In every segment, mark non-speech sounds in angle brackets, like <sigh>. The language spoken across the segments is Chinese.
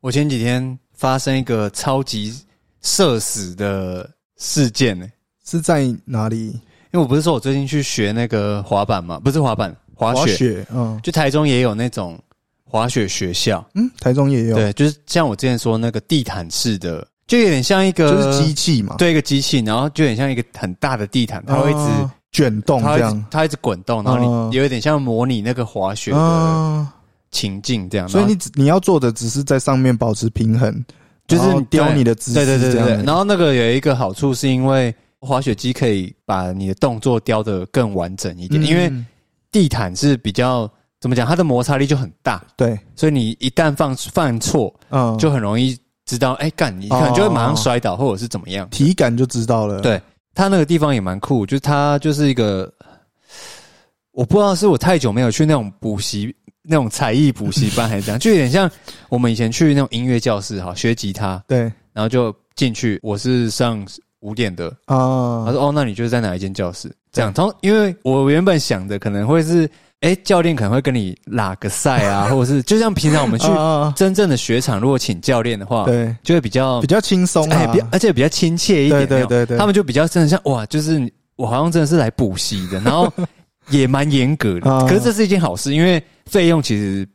我前几天发生一个超级社死的事件呢、是在哪里？因为我不是说我最近去学那个滑板嘛，不是滑板，滑雪，雪，嗯就台中也有那种滑雪学校，嗯，台中也有，，对，就是像我之前说那个地毯式的，就有点像一个就是机器嘛，对一个机器，然后就有点像一个很大的地毯，它会一直、啊卷动它会一直这样，它会一直滚动，然后嗯。你有一点像模拟那个滑雪的啊，情境这样，所以你只你要做的只是在上面保持平衡，就是然后雕你的姿势，对对对对然后那个有一个好处是因为滑雪机可以把你的动作雕的更完整一点，嗯因为地毯是比较怎么讲，它的摩擦力就很大，对，所以你一旦犯犯错，嗯，就很容易知道，哎、干，你可能就会马上摔倒，或者是怎么样。体感就知道了，，对，它那个地方也蛮酷，就是它就是一个，我不知道是我太久没有去那种补习。那种才艺补习班还是这样，就有点像我们以前去那种音乐教室哈，学吉他，对然后就进去。我是上五点的，啊他，说：“哦，那你就是在哪一间教室？”这样，从因为我原本想的可能会是，哎，教练可能会跟你拉个赛啊，或者是就像平常我们去啊 <laughs> 真正的雪场，如果请教练的话，对，就会比较比较轻松哎，啊比，而且比较亲切一点。对对对对他们就比较真的像哇，就是我好像真的是来补习的，然后也蛮严格的。啊 <laughs> 可是这是一件好事，因为费用其实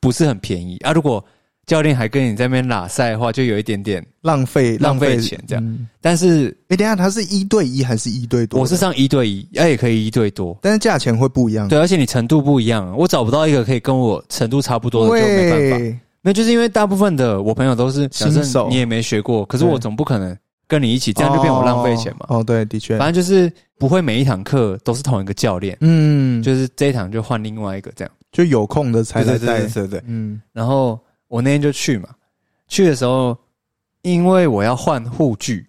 不是很便宜啊。如果教练还跟你在那边拉赛的话，就有一点点。浪费浪费钱这样嗯但是哎，等一下他是一对一还是一对多？我是上一对一，哎，也可以一对多。但是价钱会不一样，对，而且你程度不一样，我找不到一个可以跟我程度差不多的，就没办法。对，那就是因为大部分的我朋友都是新手你也没学过，可是我总不可能跟你一起，这样就变我浪费钱嘛。哦，哦对，的确，反正就是不会每一堂课都是同一个教练，嗯，就就是这一堂就换另外一个这样。就有空的才来带，对对。嗯。然后我那天就去嘛，去的时候因为我要换护具，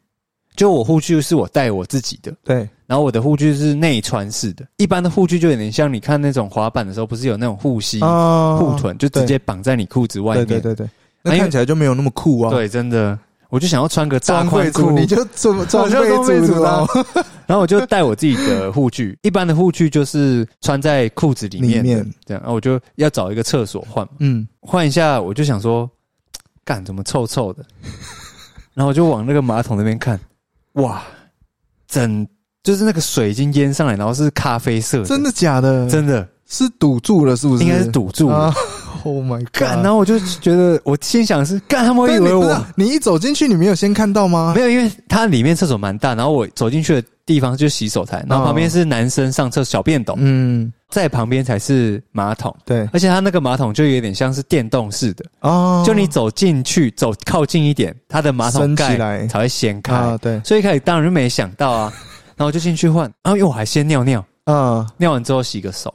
就我护具是我带我自己的，对，然后我的护具是内穿式的，一般的护具就有点像你看那种滑板的时候，不是有那种护膝、啊护臀，就直接绑在你裤子外面。对对对对，那看起来就没有那么酷啊，，对，真的，我就想要穿个大装备宽裤，你就装装 <laughs> 备我就装备组组啊哦，<laughs> 然后我就带我自己的护具，一般的护具就是穿在裤子里面的，里面。这样，然后我就要找一个厕所换，嗯，换一下，我就想说，干怎么臭臭的，<laughs> 然后我就往那个马桶那边看，哇，整就是那个水已经淹上来，然后是咖啡色的，真的假的？真的。是堵住了，是不是？应该是堵住了。啊！Oh my，god！然后我就觉得，我心想是干，他们以为我你你一走进去，你没有先看到吗没？有，因为它里面厕所蛮大，然后我走进去的地方就是洗手台，然后旁边是男生上厕小便斗，嗯，在旁边才是马桶，对，而且它那个马桶就有点像是电动式的，哦，就你走进去，走靠近一点，它的马桶盖才会掀开，啊，对，所以一开始当然就没想到啊，<laughs> 然后我就进去换，然后因为我还先尿尿，啊，尿完之后洗个手，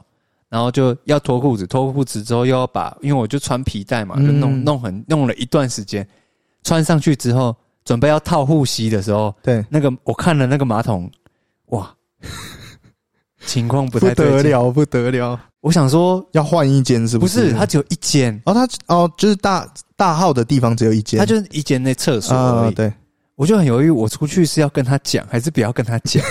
然后就要脱裤子，脱裤子之后又要把，因为我就穿皮带嘛，就弄嗯弄很弄了一段时间，穿上去之后，准备要套护膝的时候，对，那个我看了那个马桶，哇，情况不不太。得了，不得了，我想说，要换一间是不是？是，它只有一间，哦，它哦，就是大大号的地方只有一间，它就是一间那厕所而已。啊，对，我就很犹豫，我出去是要跟他讲，还是不要跟他讲？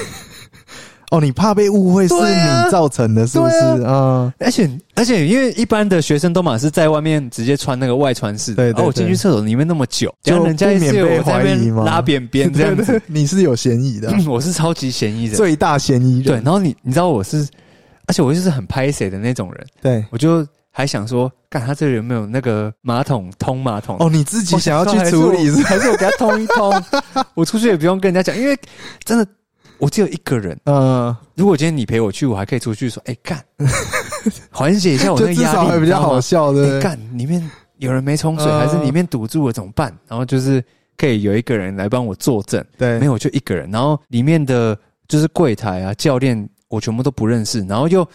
哦，你怕被误会是你造成的，是不是对啊？而且而且，因为一般的学生都嘛是在外面直接穿那个外穿式的，对对然后我进去厕所里面那么久，就然后人家也免是被怀疑吗拉扁边这样子，<laughs> 你是有嫌疑的，<laughs> 我是超级嫌疑人。最大嫌疑人对，然后你你知道我是，而且我就是很拍谁的那种人，对。我就还想说，看他这里有没有那个马桶通马桶？哦，你自己想要去处理是？还是我给他通一通？<laughs> 我出去也不用跟人家讲，因为真的我只有一个人。嗯，如果今天你陪我去，我还可以出去说，哎、干，<laughs> 缓解一下我那压力，少还比较好笑，对知道吗。哎、干，里面有人没冲水，嗯。还是里面堵住了怎么办？然后就是可以有一个人来帮我作证，对，没有就一个人，然后里面的就是柜台啊、教练，我全部都不认识，然后又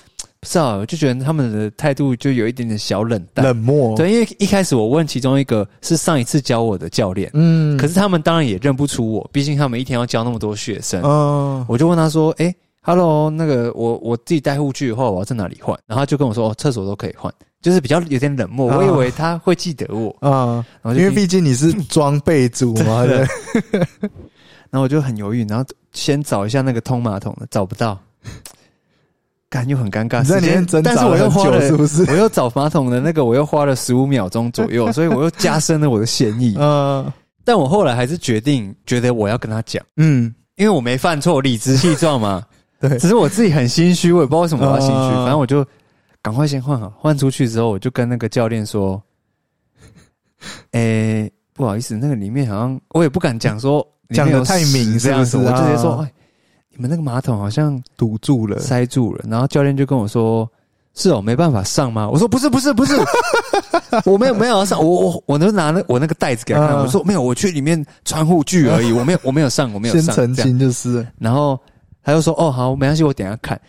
不知道，我就觉得他们的态度就有一点点小冷淡。冷漠，，对，因为一开始我问其中一个是上一次教我的教练，嗯，可是他们当然也认不出我，毕竟他们一天要教那么多学生。嗯，我就问他说：“哎、h e l l o 那个我我自己带护具的话，我要在哪里换？”然后他就跟我说：“哦，厕所都可以换。”就是比较有点冷漠，啊我以为他会记得我，啊，然后就因为毕竟你是装备组嘛，<laughs> <laughs> 然后我就很犹豫，然后先找一下那个通马桶的，找不到，干又很尴尬，时间，挣扎但是我又很久花了是不是？<laughs> 我又找马桶的那个，我又花了十五秒钟左右，<laughs> 所以我又加深了我的嫌疑。嗯，但我后来还是决定，觉得我要跟他讲，嗯，因为我没犯错，理直气壮嘛。<laughs> 对，只是我自己很心虚，我也不知道为什么我要心虚。嗯反正我就赶快先换好，换出去之后，我就跟那个教练说：“诶、不好意思，那个里面好像我也不敢讲说讲的太明屎这样子，我就直接说：你们那个马桶好像堵住了，塞住了。”然后教练就跟我说：“是哦，没办法上吗？”我说：“不是，不是，不是，<laughs> 我没有没有要上，我我我就拿那我那个袋子给他看，嗯我说没有，我去里面穿护具而已，<laughs> 我没有我没有上，我没有先上。”这样澄清就是，然后他就说：“哦，好，没关系，我等一下看。”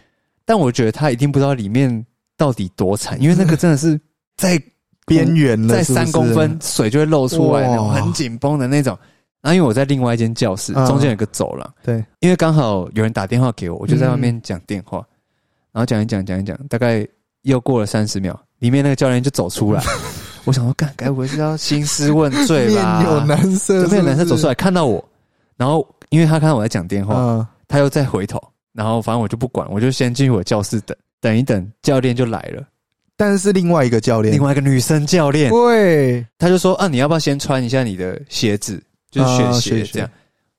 但我觉得他一定不知道里面到底多惨，因为那个真的是在边缘了，在三公分，水就会漏出来，很紧绷的那种。然后因为我在另外一间教室，嗯。中间有个走廊，对，因为刚好有人打电话给我，我就在外面讲电话，然后讲一讲讲一讲，大概又过了三十秒，里面那个教练就走出来，<laughs> 我想说，干，该不会是要兴师问罪吧？面有男生，就面有男生走出来，看到我，然后因为他看到我在讲电话，嗯，他又再回头，然后反正我就不管，我就先进去我教室等，等一等，教练就来了，但是是另外一个教练。另，外一个女生教练，对，他就说啊，你要不要先穿一下你的鞋子，就是雪啊雪鞋鞋这样。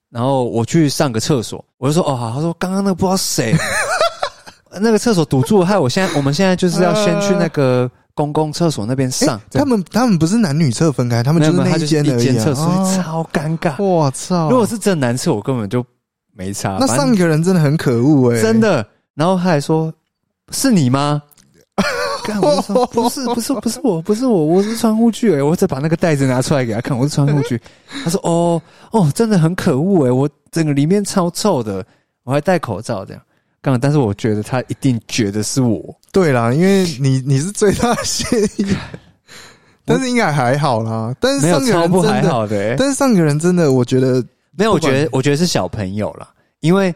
然后我去上个厕所，我就说哦好，他说刚刚那个不知道谁，<laughs> 那个厕所堵住了，害我现在我们现在就是要先去那个公共厕所那边上，他们他们不是男女厕分开，他们就是那间一间厕所，哦超尴尬。我操！如果是真的男厕，我根本就没差。那上一个人真的很可恶哎，真的。然后他还说：“是你吗？”干我就说：“不是，不是，不是我，不是我，我是穿护具诶、我再把那个袋子拿出来给他看，我是穿护具。”他说：“哦，哦，真的很可恶诶、我整个里面超臭的，我还戴口罩这样。”刚，但是我觉得他一定觉得是我，对啦，因为你你是最大嫌疑，<laughs> 但是应该还好啦。但是上个人不还人真的，好的、欸。但是上个人真的，我觉得没有，我觉得我觉得是小朋友啦，因为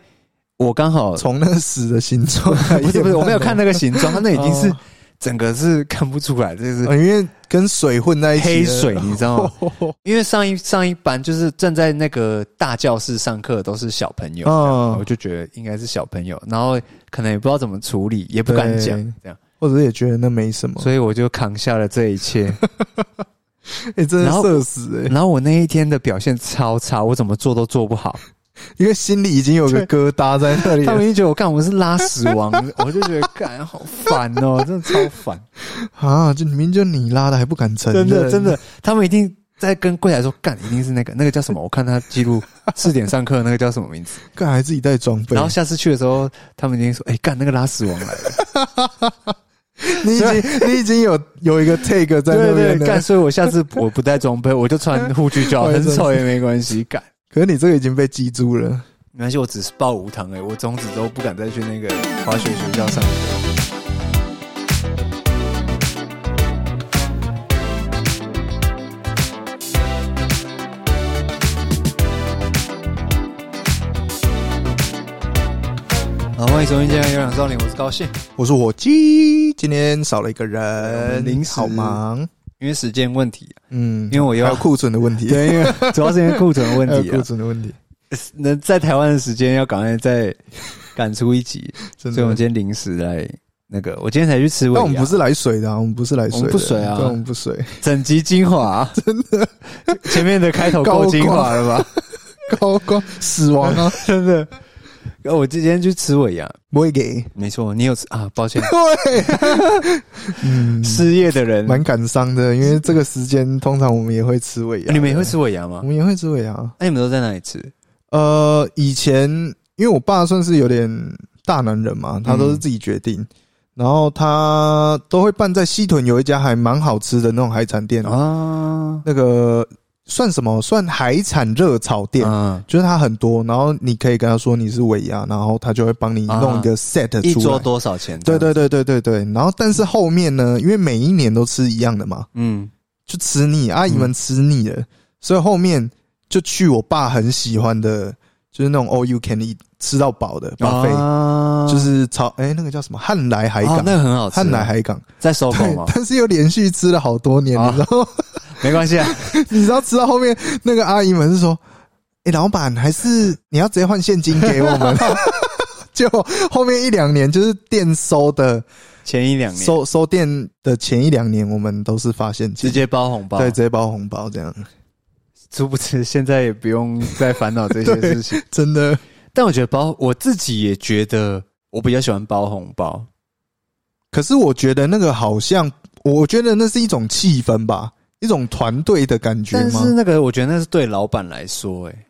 我刚好从那个死的形状，不是不是，我没有看那个形状，他那已经是哦整个是看不出来，这是呃因为跟水混在一起，黑水，你知道吗？<laughs> 因为上一上一班就是正在那个大教室上课都是小朋友，嗯我就觉得应该是小朋友，然后可能也不知道怎么处理，也不敢讲这样，或者也觉得那没什么，所以我就扛下了这一切。哎，<laughs> 真的社死哎，然后我那一天的表现超差，我怎么做都做不好。因为心里已经有个疙瘩在那里他们一觉得我干我是拉屎王，我就觉得干好烦哦，真的超烦，啊！就明明就你拉的，还不敢承认，真的真的，他们一定。在跟柜台说干，一定是那个那个叫什么？我看他记录 <laughs> 四点上课那个叫什么名字？干还自己带装备然后，下次去的时候，他们已经说：“哎、干那个拉屎王来了。<laughs> 你已经你已经有有一个 take 在那对对，边了干，，所以我下次我不带装备，我就穿护具就好，<laughs> 很丑也没关系。干，可是你这个已经被记住了。没关系，我只是报无糖哎，我从此都不敢再去那个滑雪学校上课。好，欢迎收听《健康有氧少年》，我是高兴。我是火鸡，今天少了一个人，们临时好忙，因为时间问题，嗯，因为我要库存的问题，<laughs> 对，因为主要是因为库存的问题啊。<laughs> 存的问题，能在台湾的时间要赶快再赶出一集，<laughs> 所以我们今天临时来那个，我今天才去吃但我们不是来水的啊，我们不是来水的，我们不水啊，我们不水，整集精华，真的，前面的开头够精华了吧？高光。死亡啊，真的。然后我今天去吃尾牙，不会给，没错，你有吃啊？抱歉，<laughs> 对，<laughs> 嗯，失业的人，蛮感伤的，因为这个时间通常我们也会吃尾牙，你们也会吃尾牙吗？我？们也会吃尾牙。那你们都在哪里吃？呃，以前因为我爸算是有点大男人嘛，他都是自己决定，然后他都会办在西屯有一家还蛮好吃的那种海产店，啊，那个算什么？算海产热炒店。嗯，就是它很多，然后你可以跟他说你是尾牙，然后他就会帮你弄一个 set 出来。一桌多少钱？对，对对对对对。然后但是后面呢，因为每一年都吃一样的嘛，嗯，就吃腻，阿姨们吃腻了，所以后面就去我爸很喜欢的，就是那种 all you can eat 吃到饱的 buffet，、啊就是炒哎、那个叫什么？汉来海港，哦那个很好吃，汉来海港，在搜狗对吗，？但是又连续吃了好多年，啊。你知道吗？<laughs> 没关系啊，<laughs> 你知道吃到后面那个阿姨们是说，哎、老板还是你要直接换现金给我们，<laughs> 就后面一两年就是店收的前一两年。收收店的前一两年，我们都是发现金。直接包红包，对，直接包红包这样，殊不知现在也不用再烦恼这些 <laughs> 事情。真的但我觉得包我自己也觉得我比较喜欢包红包，可是我觉得那个好像，我觉得那是一种气氛吧，一种团队的感觉吗但是？那个我觉得那是对老板来说、欸，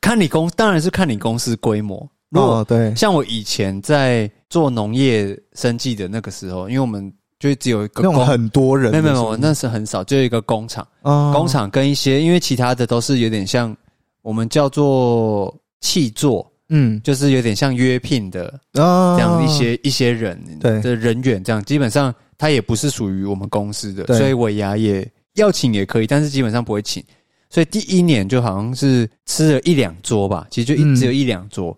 看你公当然是看你公司规模。如果哦，对，像我以前在做农业生计的那个时候，因为我们就只有一个那种工，很多人没有没有，那是很少，就一个工厂，啊。工厂跟一些因为其他的都是有点像我们叫做契作，嗯。就是有点像约聘的啊。这样一些一些人对。的人员，这样基本上他也不是属于我们公司的，所以尾牙也要请也可以，但是基本上不会请。所以第一年就好像是吃了一两桌吧，其实就一、嗯。只有一两桌。啊。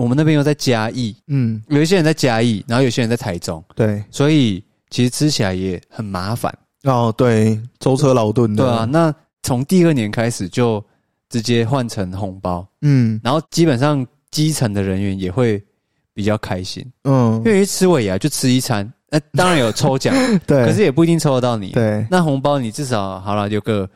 我们那边又在嘉义，嗯。有一些人在嘉义，然后有些人在台中，对。所以其实吃起来也很麻烦。哦对，舟车劳顿的。对啊，，那从第二年开始就直接换成红包，嗯。然后基本上基层的人员也会比较开心。嗯。因，为吃尾牙就吃一餐，那、当然有抽奖，<laughs> 对，可是也不一定抽得到你。对。那红包你至少好了有个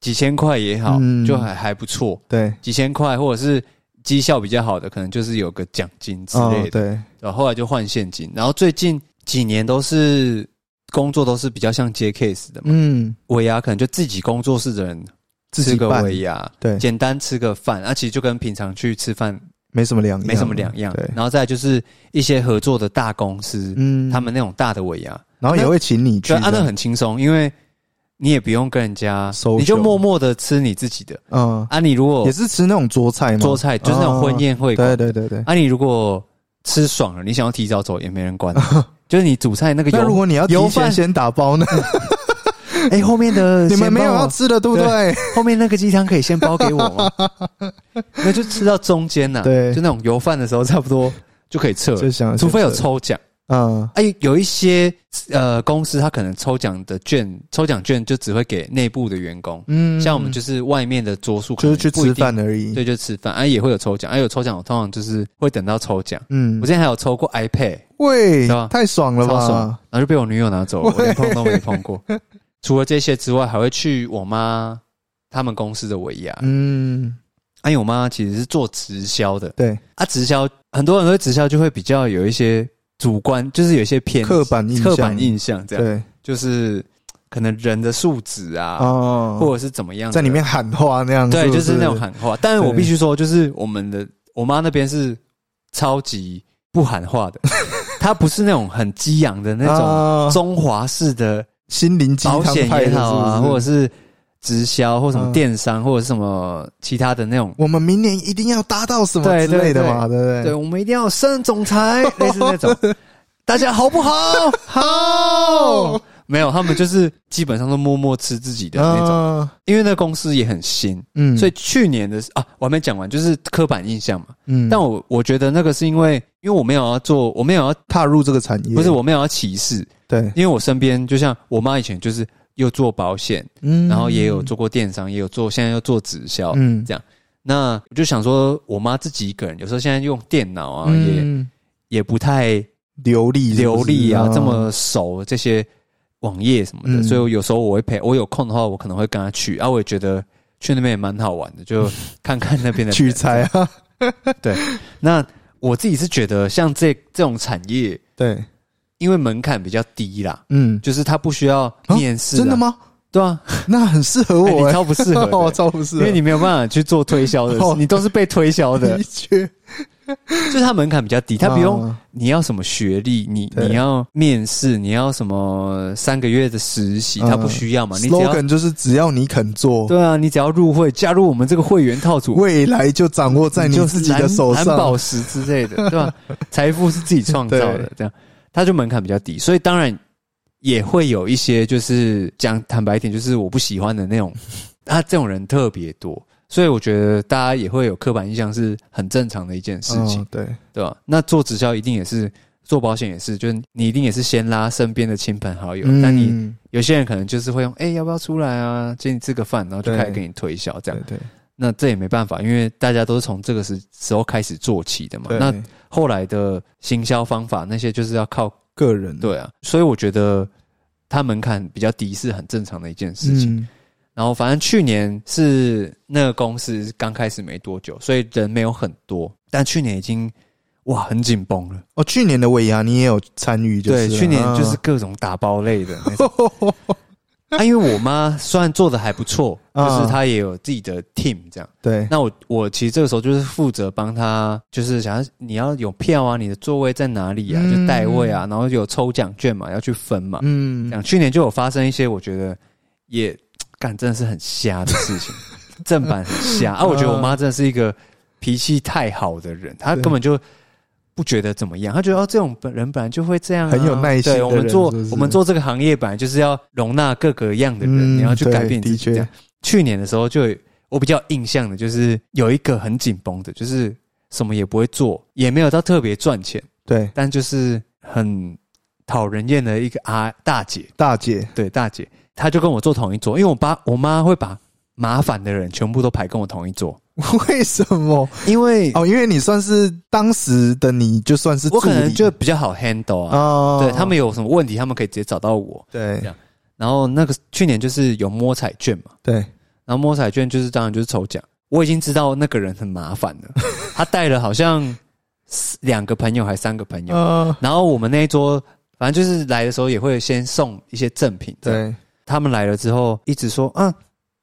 几千块也好，嗯。就还还不错。对。几千块或者是绩效比较好的，可能就是有个奖金之哦类的。对，然后后来就换现金，然后最近几年都是工作都是比较像接 case 的嘛。嗯，尾牙可能就自己工作室的人吃个尾牙，对，简单吃个饭，啊，其实就跟平常去吃饭没什么两样，没什么两样。对，然后再来就是一些合作的大公司，嗯他们那种大的尾牙，然后也会请你去对，啊，那，很轻松，因为你也不用跟人家你就默默的吃你自己的嗯，啊。你如果也是吃那种桌菜吗？桌菜就是那种婚宴会馆对对对对。啊，你如果吃爽了，你想要提早走也没人管，<laughs> 就是你煮菜那个那如油，果你要提油饭前先打包呢？<laughs> 哎，后面的 <laughs> 你们没有要吃的，对不对？后面那个鸡汤可以先包给我吗？那就吃到中间呐，对就那种油饭的时候差不多就可以撤了，就想，除非有，抽奖。嗯。哎，有一些呃公司，它可能抽奖的券，抽奖券就只会给内部的员工，嗯像我们就是外面的桌数，就是去吃饭而已。对，就吃饭，啊也会有抽奖，啊有抽奖，我通常就是会等到抽奖。嗯。我，之前还有抽过 iPad，喂对，太爽了超爽。吧？然后就被我女友拿走了，我连碰都没碰过。<laughs> 除了这些之外，还会去我妈他们公司的尾牙，嗯，啊因为我妈其实是做直销的，对，啊直销很多人对直销就会比较有一些主观，就是有一些偏刻板印象，刻板印象，这样。对。就是可能人的素质啊，哦，或者是怎么样在里面喊话那样，对，就是那种喊话。但是我必须说，就是我们的我妈那边是超级不喊话的，<laughs> 她不是那种很激昂的那种种中华式的心灵鸡汤派的，也好啊，或者是直销或什么嗯电商，或者什么其他的那种。我们明年一定要达到什么之类的嘛，对不对？对，我们一定要升总裁，<laughs> 类似那种。大家好不 <laughs> 好？好。没有，他们就是基本上都默默吃自己的那种，种，因为那公司也很新，嗯所以去年的啊，我还没讲完，就是刻板印象嘛。嗯，但我我觉得那个是因为，因为我没有要做，我没有要，踏入这个产业，不是我没有要歧视，对，因为我身边就像我妈以前就是又做保险，嗯。然后也有做过电商，也有做，现在又做直销。嗯。这样。那我就想说，我妈自己一个人，有时候现在用电脑啊，也嗯。也不太流利流利啊，嗯。这么熟这些网页什么的，嗯。所以我有时候我会陪，我有空的话，我可能会跟她去啊，我也觉得去那边也蛮好玩的，就 <laughs> 看看那边的取人材啊，那我自己是觉得，像这这种产业，对，因为门槛比较低啦，嗯，就是他不需要面试、真的？吗？对啊，那很适合我 <laughs> 欸，超不适合的。<laughs> 哦，超不适合，因为你没有办法去做推销的你都是被推销的。<laughs> 的，确，就是它门槛比较低，它不用啊。你要什么学历，你你要面试，你要什么三个月的实习，嗯它不需要嘛，你只要 slogan 就是只要你肯做，对啊，你只要入会加入我们这个会员套组，未来就掌握在你自己的手上。蓝宝石之类的，对吧？财富是自己创造的对，这样它就门槛比较低，所以当然也会有一些就是讲坦白一点，就是我不喜欢的那种，<laughs> 他这种人特别多，所以我觉得大家也会有刻板印象是很正常的一件事情，嗯对，对吧？那做直销一定也是。做保险也是，就是你一定也是先拉身边的亲朋好友，但你嗯有些人可能就是会用，哎、要不要出来啊？请你吃个饭，然后就开始给你推销这样。对对，那这也没办法，因为大家都是从这个时时候开始做起的嘛。那后来的行销方法那些就是要靠个人对啊，所以我觉得它门槛比较低是很正常的一件事情。嗯然后反正去年是那个公司刚开始没多久，所以人没有很多，但去年已经哇很紧绷了。哦，去年的尾牙你也有参与，就是对，去年就是啊各种打包类的。<laughs> <laughs> 啊，因为我妈虽然做的还不错，<laughs> 就啊是她也有自己的 team 这样。对，那我我其实这个时候就是负责帮她，就是想要你要有票啊，你的座位在哪里啊，嗯就代位啊，然后有抽奖券嘛，要去分嘛。嗯像，去年就有发生一些我觉得也干真的是很瞎的事情，<laughs> 正版很瞎啊！我觉得我妈真的是一个脾气太好的人，她根本就不觉得怎么样，他觉得哦这种本人本来就会这样、啊，很有耐心的对我们做我们做这个行业本来就是要容纳各个样的人，嗯你要去改变自己。的确。这样。去年的时候就我比较印象的就是有一个很紧绷的，就是什么也不会做，也没有到特别赚钱，对，但就是很讨人厌的一个啊大姐。大姐，对，大姐，她就跟我坐同一桌，因为我爸我妈会把麻烦的人全部都排跟我同一桌，<laughs> 为什么？因为哦，因为你算是当时的你，就算是我可能就比较好 handle 啊。哦，对他们有什么问题，他们可以直接找到我。对这样然后那个去年就是有摸彩券嘛，对，然后摸彩券就是当然就是抽奖。我已经知道那个人很麻烦了，<laughs> 他带了好像四两个朋友还三个朋友，呃，然后我们那一桌反正就是来的时候也会先送一些赠品，对，他们来了之后，一直说啊，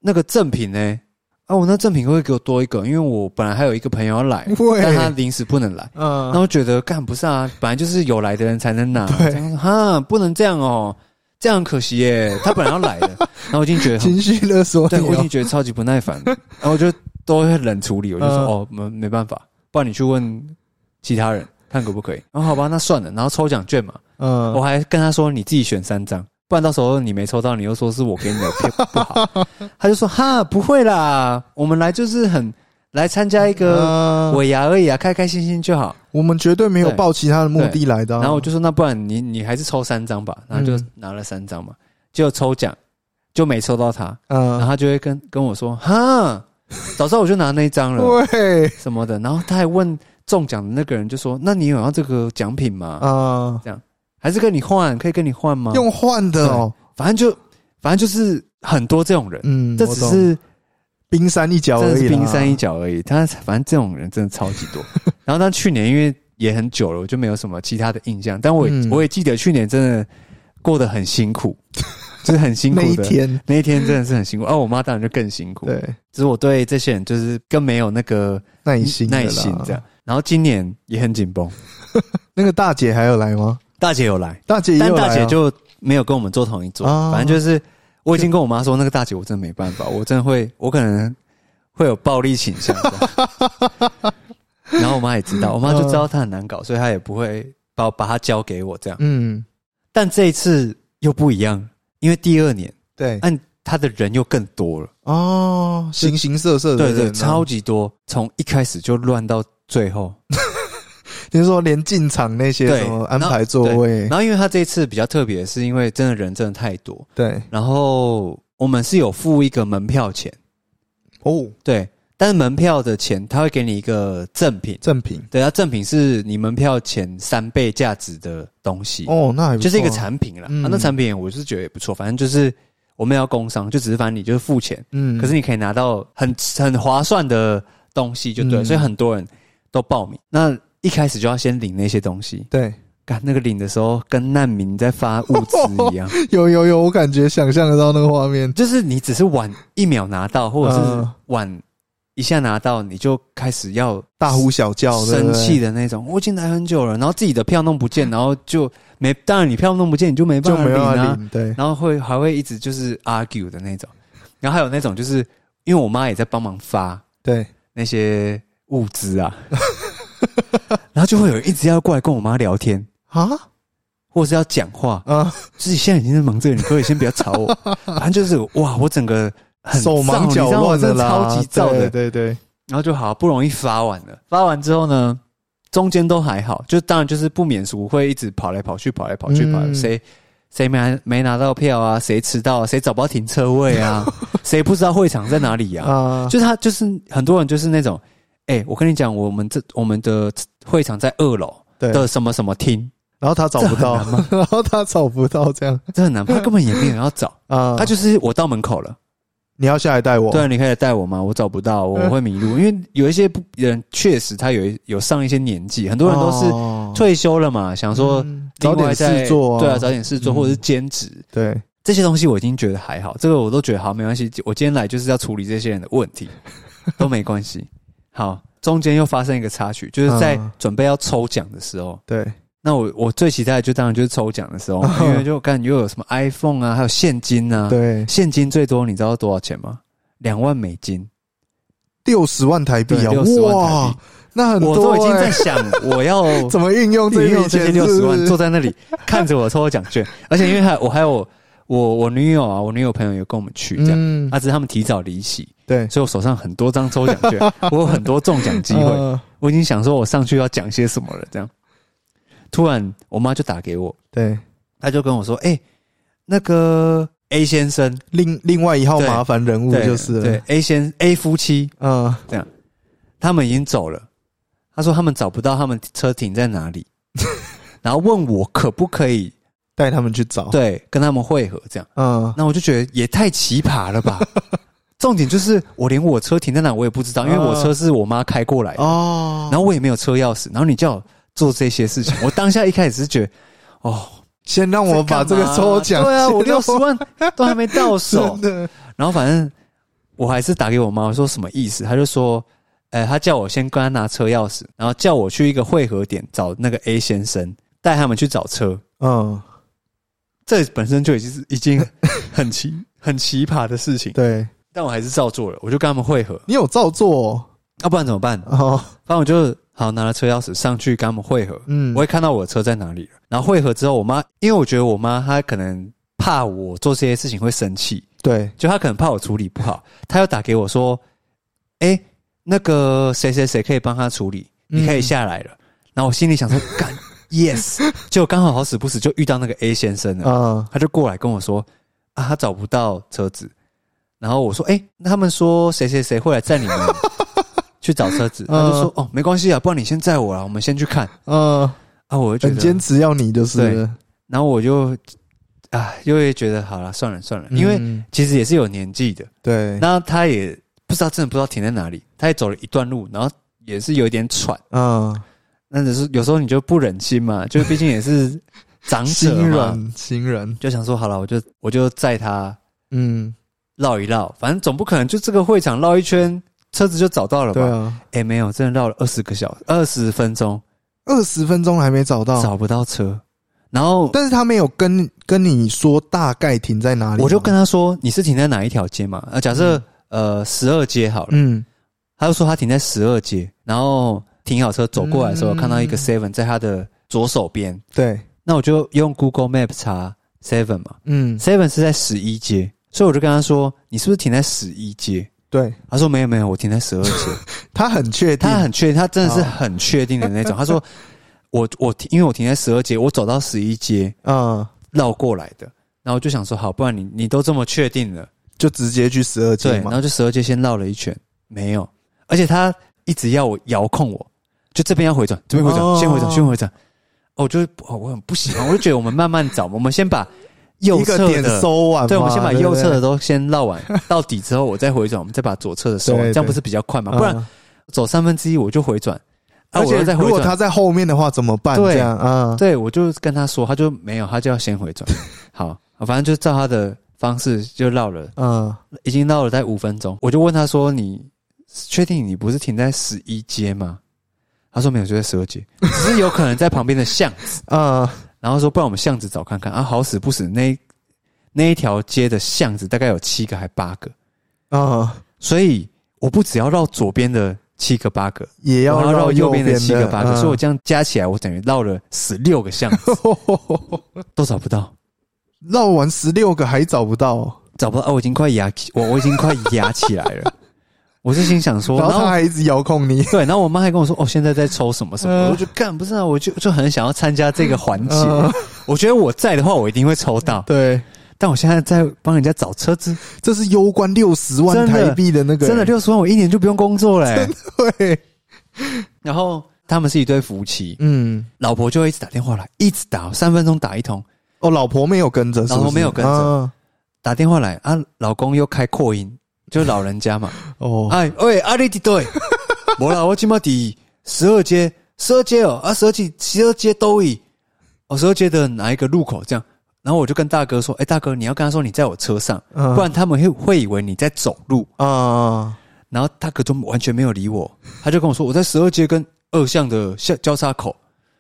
那个赠品呢？啊，我那赠品会不会给我多一个，因为我本来还有一个朋友要来，<laughs> 但他临时不能来。嗯那我觉得干不是啊，本来就是有来的人才能拿，对哈，不能这样哦，这样可惜耶。他本来要来的，<laughs> 然后我已经觉得很，情绪勒索对我已经觉得超级不耐烦，<laughs> 然后我就都会冷处理，我就说、嗯哦，没没办法，不然你去问其他人看可不可以。然后好吧，那算了，然后抽奖券嘛，嗯，我还跟他说你自己选三张，不然到时候你没抽到，你又说是我给你的票不好。<laughs> 他就说哈不会啦，我们来就是很来参加一个呃尾牙而已啊，开开心心就好。我们绝对没有对抱其他的目的来的啊。然后我就说那不然你你还是抽三张吧，然后就嗯拿了三张嘛，结果抽奖就没抽到他，嗯然后嗯，他就会跟跟我说哈，早知道我就拿那一张了对什么的，然后他还问中奖的那个人就说那你有要这个奖品吗？啊，还是跟你换？可以跟你换吗？用换的哦，反正就反正就是很多这种人，嗯，这只是冰山一角而已冰山一角而已。他反正这种人真的超级多。<laughs> 然后他去年因为也很久了，我就没有什么其他的印象，但我、嗯我也记得去年真的过得很辛苦，<laughs> 就是很辛苦的那一。天，那一天真的是很辛苦，哦，我妈当然就更辛苦。，对，只是我对这些人就是更没有那个耐心耐心这样。。然后今年也很紧绷，<laughs> 那个大姐还有来吗？大姐有来，大姐也但有来啊大姐就没有跟我们坐同一桌。哦反正就是我已经跟我妈说，那个大姐我真的没办法，<laughs> 我真的会，我可能会有暴力倾向。<laughs> 然后我妈也知道，我妈就知道她很难搞，所以她也不会把把她交给我这样。嗯，但这一次又不一样，因为第二年对，按她的人又更多了，哦，形形色色的对对，超级多，从一开始就乱到最后。<laughs> 你是说连进场那些对什么安排座位？然，后因为他这一次比较特别，是因为真的人真的太多，对，然后我们是有付一个门票钱。哦，对，但是门票的钱他会给你一个赠品，赠品，对，它赠品是你门票钱三倍价值的东西，哦，那还不错啊。就是一个产品啦。嗯。啊那产品我是觉得也不错，反正就是我们要工商，就只是反正你就是付钱，嗯，可是你可以拿到很很划算的东西，就对，嗯。所以很多人都报名。那一开始就要先领那些东西，对，干那个领的时候跟难民在发物资一样，<laughs> 有有有，我感觉想象得到那个画面，就是你只是晚一秒拿到，或者是嗯。晚一下拿到，你就开始要大呼小叫，生气的那种。我已经来很久了，然后自己的票弄不见，<laughs> 然后就没，当然你票弄不见，你就没办法领啊。办法领，对，然后会还会一直就是 argue 的那种，然后还有那种就是因为我妈也在帮忙发对，那些物资啊，<laughs> <laughs> 然后就会有人一直要过来跟我妈聊天，啊？或者是要讲话，啊，自己现在已经在忙这个，你可以先不要吵我？<laughs> 反正就是哇，我整个很手忙脚乱的啦，超级燥的。对对对，然后就好不容易发完了，发完之后呢，中间都还好，就当然就是不免俗会一直跑来跑去，跑来跑去，嗯跑来谁谁没没拿到票啊，谁迟到啊，谁找不到停车位啊，<laughs> 谁不知道会场在哪里呀、啊，就是他，就是很多人就是那种，哎、我跟你讲，我们这我们的会场在二楼对，的什么什么厅，然后他找不到然后他找不到这样这很难，他根本也没有人要找，啊，他就是我到门口了，你要下来带我，对，你可以来带我吗？我找不到，我会迷路，因为有一些不人确实他有有上一些年纪，很多人都是是退休了嘛，想说嗯找点事做，对啊，找点事做，嗯或者是兼职。对，这些东西我已经觉得还好，这个我都觉得好没关系。我今天来就是要处理这些人的问题，都没关系。好，中间又发生一个插曲，就是在嗯。准备要抽奖的时候，对，那我我最期待的就当然就是抽奖的时候，<laughs> 因为就看又有什么 iPhone 啊，还有现金啊，对，现金最多你知道多少钱吗？两万美金，六十万台币，啊，哇，，那很多我都已经欸。在想我要 <laughs> 怎么运用这运用笔钱，这些六十万，坐在那里看着我抽奖券，<laughs> 而且因为还我还有我我女友啊，我女友朋友也跟我们去这样。嗯，啊，只是他们提早离席，对，所以我手上很多张抽奖券，<laughs> 我有很多中奖机会。嗯。我已经想说我上去要讲些什么了，这样。突然我妈就打给我，对，她就跟我说：“哎、那个 A 先生，另另外一号麻烦人物对就是了。对 A 先 A 夫妻，嗯，这样。他们已经走了。他说他们找不到他们车停在哪里，<laughs> 然后问我可不可以带他们去找，，对跟他们会合，这样。嗯，那我就觉得也太奇葩了吧。<laughs> 重点就是我连我车停在哪我也不知道，因为我车是我妈开过来的。哦，然后我也没有车钥匙，然后你叫我做这些事情，<laughs> 我当下一开始是觉得，哦，先让我把这个抽奖，对啊，我六十万都还没到手。<laughs> 然后反正我还是打给我妈，我说什么意思？她就说，呃，她叫我先跟她拿车钥匙，然后叫我去一个汇合点找那个 A 先生，带他们去找车。嗯，这本身就已经是已经很奇很奇葩的事情，对但我还是照做了，我就跟他们汇合，你有照做哦？要、不然怎么办？哦，反正我就好拿了车钥匙上去跟他们汇合，嗯，我会看到我的车在哪里了。然后汇合之后，我妈因为我觉得我妈她可能怕我做这些事情会生气，对，就她可能怕我处理不好，她又打给我说：“哎、那个谁谁谁可以帮她处理，你可以下来了。然后我心里想说：“ <laughs> 干，yes！” 结果刚好好死不死就遇到那个 A 先生了，嗯，他就过来跟我说：“啊，他找不到车子。”然后我说：“哎、那他们说谁谁谁会来载你们？<laughs> 去找车子？”他就说：“哦，没关系啊，不然你先载我啊，我们先去看。”嗯，啊，我就觉得很坚持要你就是了，然后我就啊，又会觉得好了，算了算了，因为嗯其实也是有年纪的，对，那他也不知道，真的不知道停在哪里，他也走了一段路，然后也是有一点喘，嗯，那只是有时候你就不忍心嘛，就毕竟也是 <laughs> 长者新嘛，人，新人，就想说好了，我就我就载他。嗯，绕一绕，反正总不可能就这个会场绕一圈，车子就找到了吧？对啊，哎、没有，真的绕了二十个小时，二十分钟。二十分钟还没找到，找不到车，然后但是他没有跟跟你说大概停在哪里，我就跟他说你是停在哪一条街嘛？呃，假设、呃十二街好了，嗯。他就说他停在十二街，然后停好车走过来的时候，嗯看到一个 Seven 在他的左手边，对，那我就用 Google Map 查 Seven 嘛。嗯，Seven 是在十一街，所以我就跟他说你是不是停在十一街？对，他说没有没有，我停在十二街。<laughs> 他很确定，他很确定，他真的是很确定的那种。他说我我停因为我停在十二街，我走到十一街嗯，绕过来的。然后我就想说，好，不然你你都这么确定了，就直接去十二对，然街嘛，后就十二街先绕了一圈，没有，而且他一直要我遥控我，就这边要回转，这边回转，哦先回转，先回转。哦，我就哦，我很不喜欢，我就觉得我们慢慢找，我们先把右一个点侧的。收完嘛，对，我们先把右侧的都先绕完，到底之后我再回转，我们再把左侧的收完，对对这样不是比较快吗？不然嗯走三分之一我就回转，啊，而且如果他在后面的话怎么办？对这样啊，对我就跟他说，他就没有，他就要先回转。<laughs> 好，反正就照他的方式就绕了，嗯，已经绕了在五分钟。我就问他说：“你确定你不是停在十一街吗？”他说：“没有，就在十二街，只是有可能在旁边的巷子。<laughs> 嗯，”然后说：“不然我们巷子找看看啊。”好死不死，那那一条街的巷子大概有七个还八个，啊，所以我不只要绕左边的七个八个，也要绕右边的的七个八个，嗯所以我这样加起来，我等于绕了十六个巷子，<laughs> 都找不到。绕完十六个还找不到，找不到啊！我已经快压起，我我已经快压起来了。我是心想说，然后他还一直遥控你，对，然后我妈还跟我说，哦，现在在抽什么什么，嗯我就干不是啊，我就就很想要参加这个环节。嗯我觉得我在的话，我一定会抽到，对，但我现在在帮人家找车子，这是攸关六十万台币的那个，真的六十万，我一年就不用工作嘞、<laughs> 对，然后他们是一对夫妻，嗯，老婆就会一直打电话来，一直打，三分钟打一通，哦，老婆没有跟着，老婆没有跟着。啊。打电话来啊，老公又开扩音，就是老人家嘛，哦，哎喂，阿丽敌对，<laughs> 没啦，我今嘛第十二街，十二街哦，啊十二街十二街都以，哦十二街的哪一个路口这样，然后我就跟大哥说，哎、大哥你要跟他说你在我车上，嗯不然他们会会以为你在走路，啊，然后大哥就完全没有理我，他就跟我说我在十二街跟二巷的交交叉口，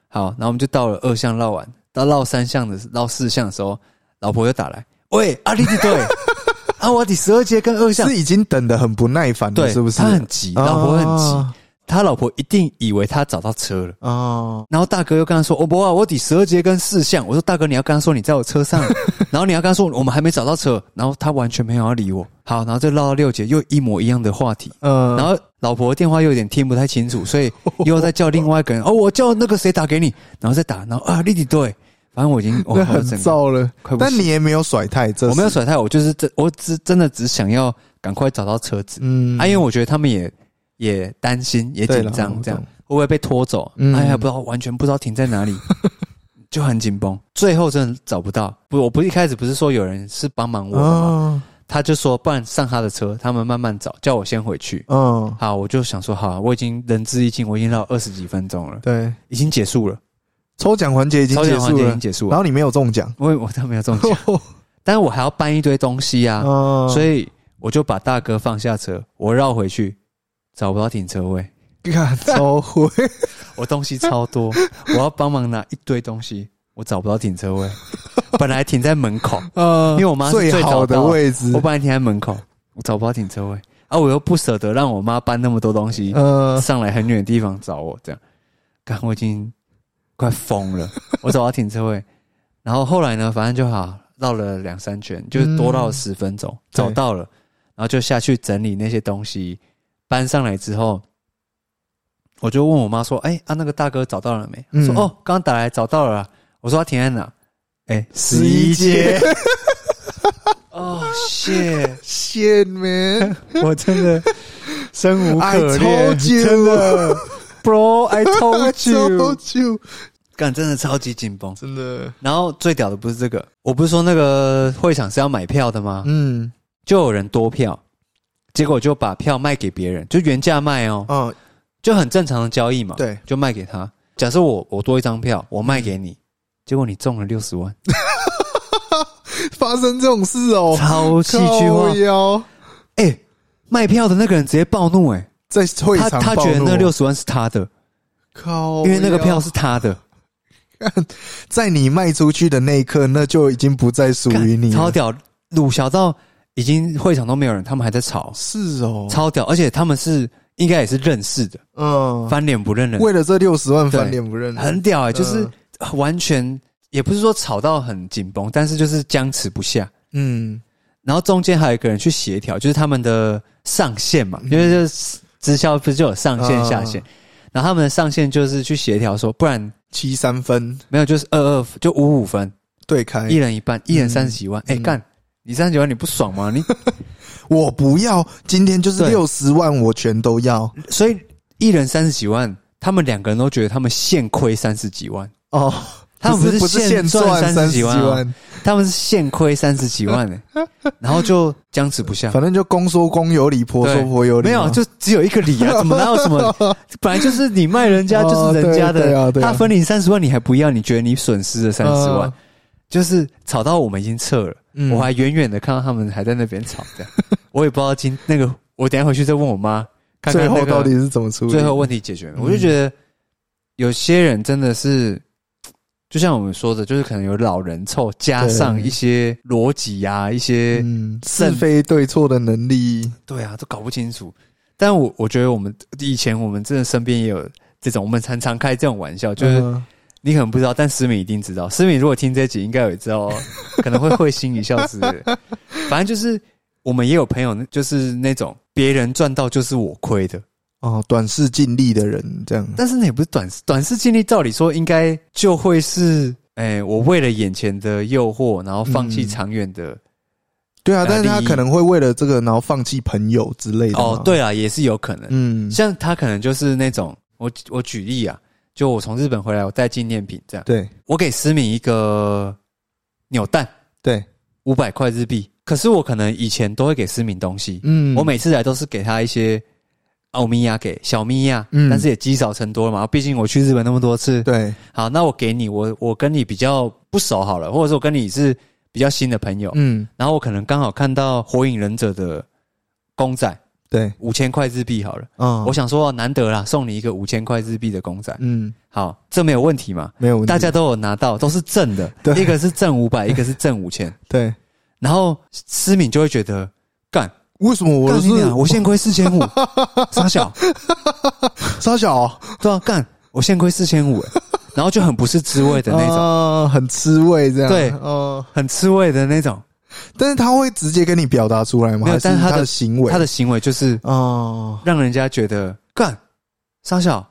好，然后我们就到了二巷绕完，到绕三巷的绕四巷的时候，老婆又打来，喂，阿丽敌对，<laughs> 啊我第十二街跟二巷是已经等的很不耐烦了，对，是不是？他很急，老婆很急，啊他老婆一定以为他找到车了。哦，然后大哥又跟他说：“哦不啊，我第十二街跟四巷。”我说：“大哥，你要跟他说你在我车上。” <laughs> 然后你要跟他说我们还没找到车。然后他完全没有要理我。好，然后再绕到六节，又一模一样的话题。嗯，然后老婆电话又有点听不太清楚，所以又在叫另外一个人。哦，我叫那个谁打给你，然后再打，然后啊，丽丽对，反正我已经 <laughs> 我那很燥了。但你也没有甩太，这，我没有甩太，我就是真我只真的只想要赶快找到车子。嗯。啊，因为我觉得他们也也担心，也紧张，这样。会不会被拖走？嗯。哎呀，不知道，完全不知道停在哪里，<laughs> 就很紧绷。最后真的找不到，不，我不是一开始不是说有人是帮忙我的吗？哦，他就说，不然上他的车，他们慢慢找，叫我先回去。嗯，好，我就想说，好，我已经仁至义尽，我已经绕二十几分钟了，对，已经结束了，抽奖环节已经结束了抽奖环节已经，结束了。然后你没有中奖，我我都没有中奖，<laughs> 但是我还要搬一堆东西啊，哦，所以我就把大哥放下车，我绕回去，找不到停车位。看超会，<laughs> 我东西超多，我要帮忙拿一堆东西，我找不到停车位。本来停在门口，<laughs> 呃因为我妈是最好的到位置我，本来停在门口，我找不到停车位啊！我又不舍得让我妈搬那么多东西呃，上来很远的地方找我，这样，刚我已经快疯了。<laughs> 我走到停车位，然后后来呢，反正就好绕了两三圈，就是多绕了十分钟，对找到了，然后就下去整理那些东西，搬上来之后。我就问我妈说：“哎、啊，那个大哥找到了没？”嗯说：“哦，刚打来找到了啦。”我说：“他停在哪？”哎、十一街街。<laughs> 哦，谢，shit man，<laughs> 我真的生无可恋，真的，Bro，I <laughs> I told you，干真的超级紧绷。真的，然后最屌的不是这个，我不是说那个会场是要买票的吗？嗯。就有人多票，结果就把票卖给别人，就原价卖哦，嗯，就很正常的交易嘛。，对，就卖给他。假设我我多一张票，我卖给你，结果你中了六十万，<laughs> 发生这种事哦，超戏剧化。哎、卖票的那个人直接暴怒、哎，在会他场暴怒他觉得那六十万是他的，靠，因为那个票是他的，<laughs> 在你卖出去的那一刻，那就已经不再属于你了，超屌。鲁小到已经会场都没有人，他们还在吵，是哦，超屌，而且他们是应该也是认识的，嗯，翻脸不认人，为了这六十万对翻脸不认人，很屌哎、就是嗯完全也不是说吵到很紧绷，但是就是僵持不下。嗯。然后中间还有一个人去协调，就是他们的上线嘛，嗯。因为就是直销不是就有上线下线，然后他们的上线就是去协调说，不然七三分。没有就是二二就五五分，对开。一，人一半，一人三十几万，哎、嗯干，你三十几万你不爽吗？你 <laughs> 我不要，今天就是六十万，我全都要。所以一人三十几万，他们两个人都觉得他们现亏三十几万，哦。他们是现赚三30几万他们是现亏三十几万哎、<laughs> 然后就僵持不下。反正就公说公有理，婆说婆有理。没有，就只有一个理啊，怎么哪有什么？<laughs> 本来就是你卖人家就是人家哦对对啊的，对啊他分你三十万你还不要，你觉得你损失了三十万嗯，就是吵到我们已经撤了，嗯我还远远的看到他们还在那边吵，这样我也不知道今那个，我等一下回去再问我妈，看看最后到底是怎么处理？最后问题解决没。嗯我就觉得有些人真的是。就像我们说的，就是可能有老人凑，加上一些逻辑啊，一些嗯，是非对错的能力，对啊，都搞不清楚。但我我觉得我们以前我们真的身边也有这种，我们常常开这种玩笑，就是嗯你可能不知道，但思敏一定知道。思敏如果听这集，应该也知道，可能会会心一笑之类的。反正就是我们也有朋友，就是那种别人赚到就是我亏的。哦，短视尽力的人这样，但是那也不是短短视尽力，照理说应该就会是，哎、我为了眼前的诱惑，然后放弃嗯长远的。对啊，呃但是他可能会为了这个，然后放弃朋友之类的。哦，，对啊，也是有可能。嗯，像他可能就是那种，我我举例啊，就我从日本回来，我带纪念品这样，对我给思敏一个扭蛋，对，五百块日币。可是我可能以前都会给思敏东西，嗯，我每次来都是给他一些奥米亚给小米亚，嗯。但是也积少成多了嘛。毕竟我去日本那么多次，对，好，那我给你，我我跟你比较不熟好了，或者说我跟你是比较新的朋友，嗯，然后我可能刚好看到火影忍者的公仔对，五千块日币好了，嗯，我想说难得啦，送你一个五千块日币的公仔，嗯，好，这没有问题嘛？没有问题，大家都有拿到，都是正的，对。一个是正五百，一个是正五千，对，然后思敏就会觉得干，为什么我的是我？现亏四千五，<laughs> 傻小，傻小？啊对啊，干，我现亏四千五，欸然后就很不是滋味的那种，啊很吃味这样，对哦，很吃味的那种。但是他会直接跟你表达出来吗？没有但是他的行为，他的行为就是哦，让人家觉得干傻小，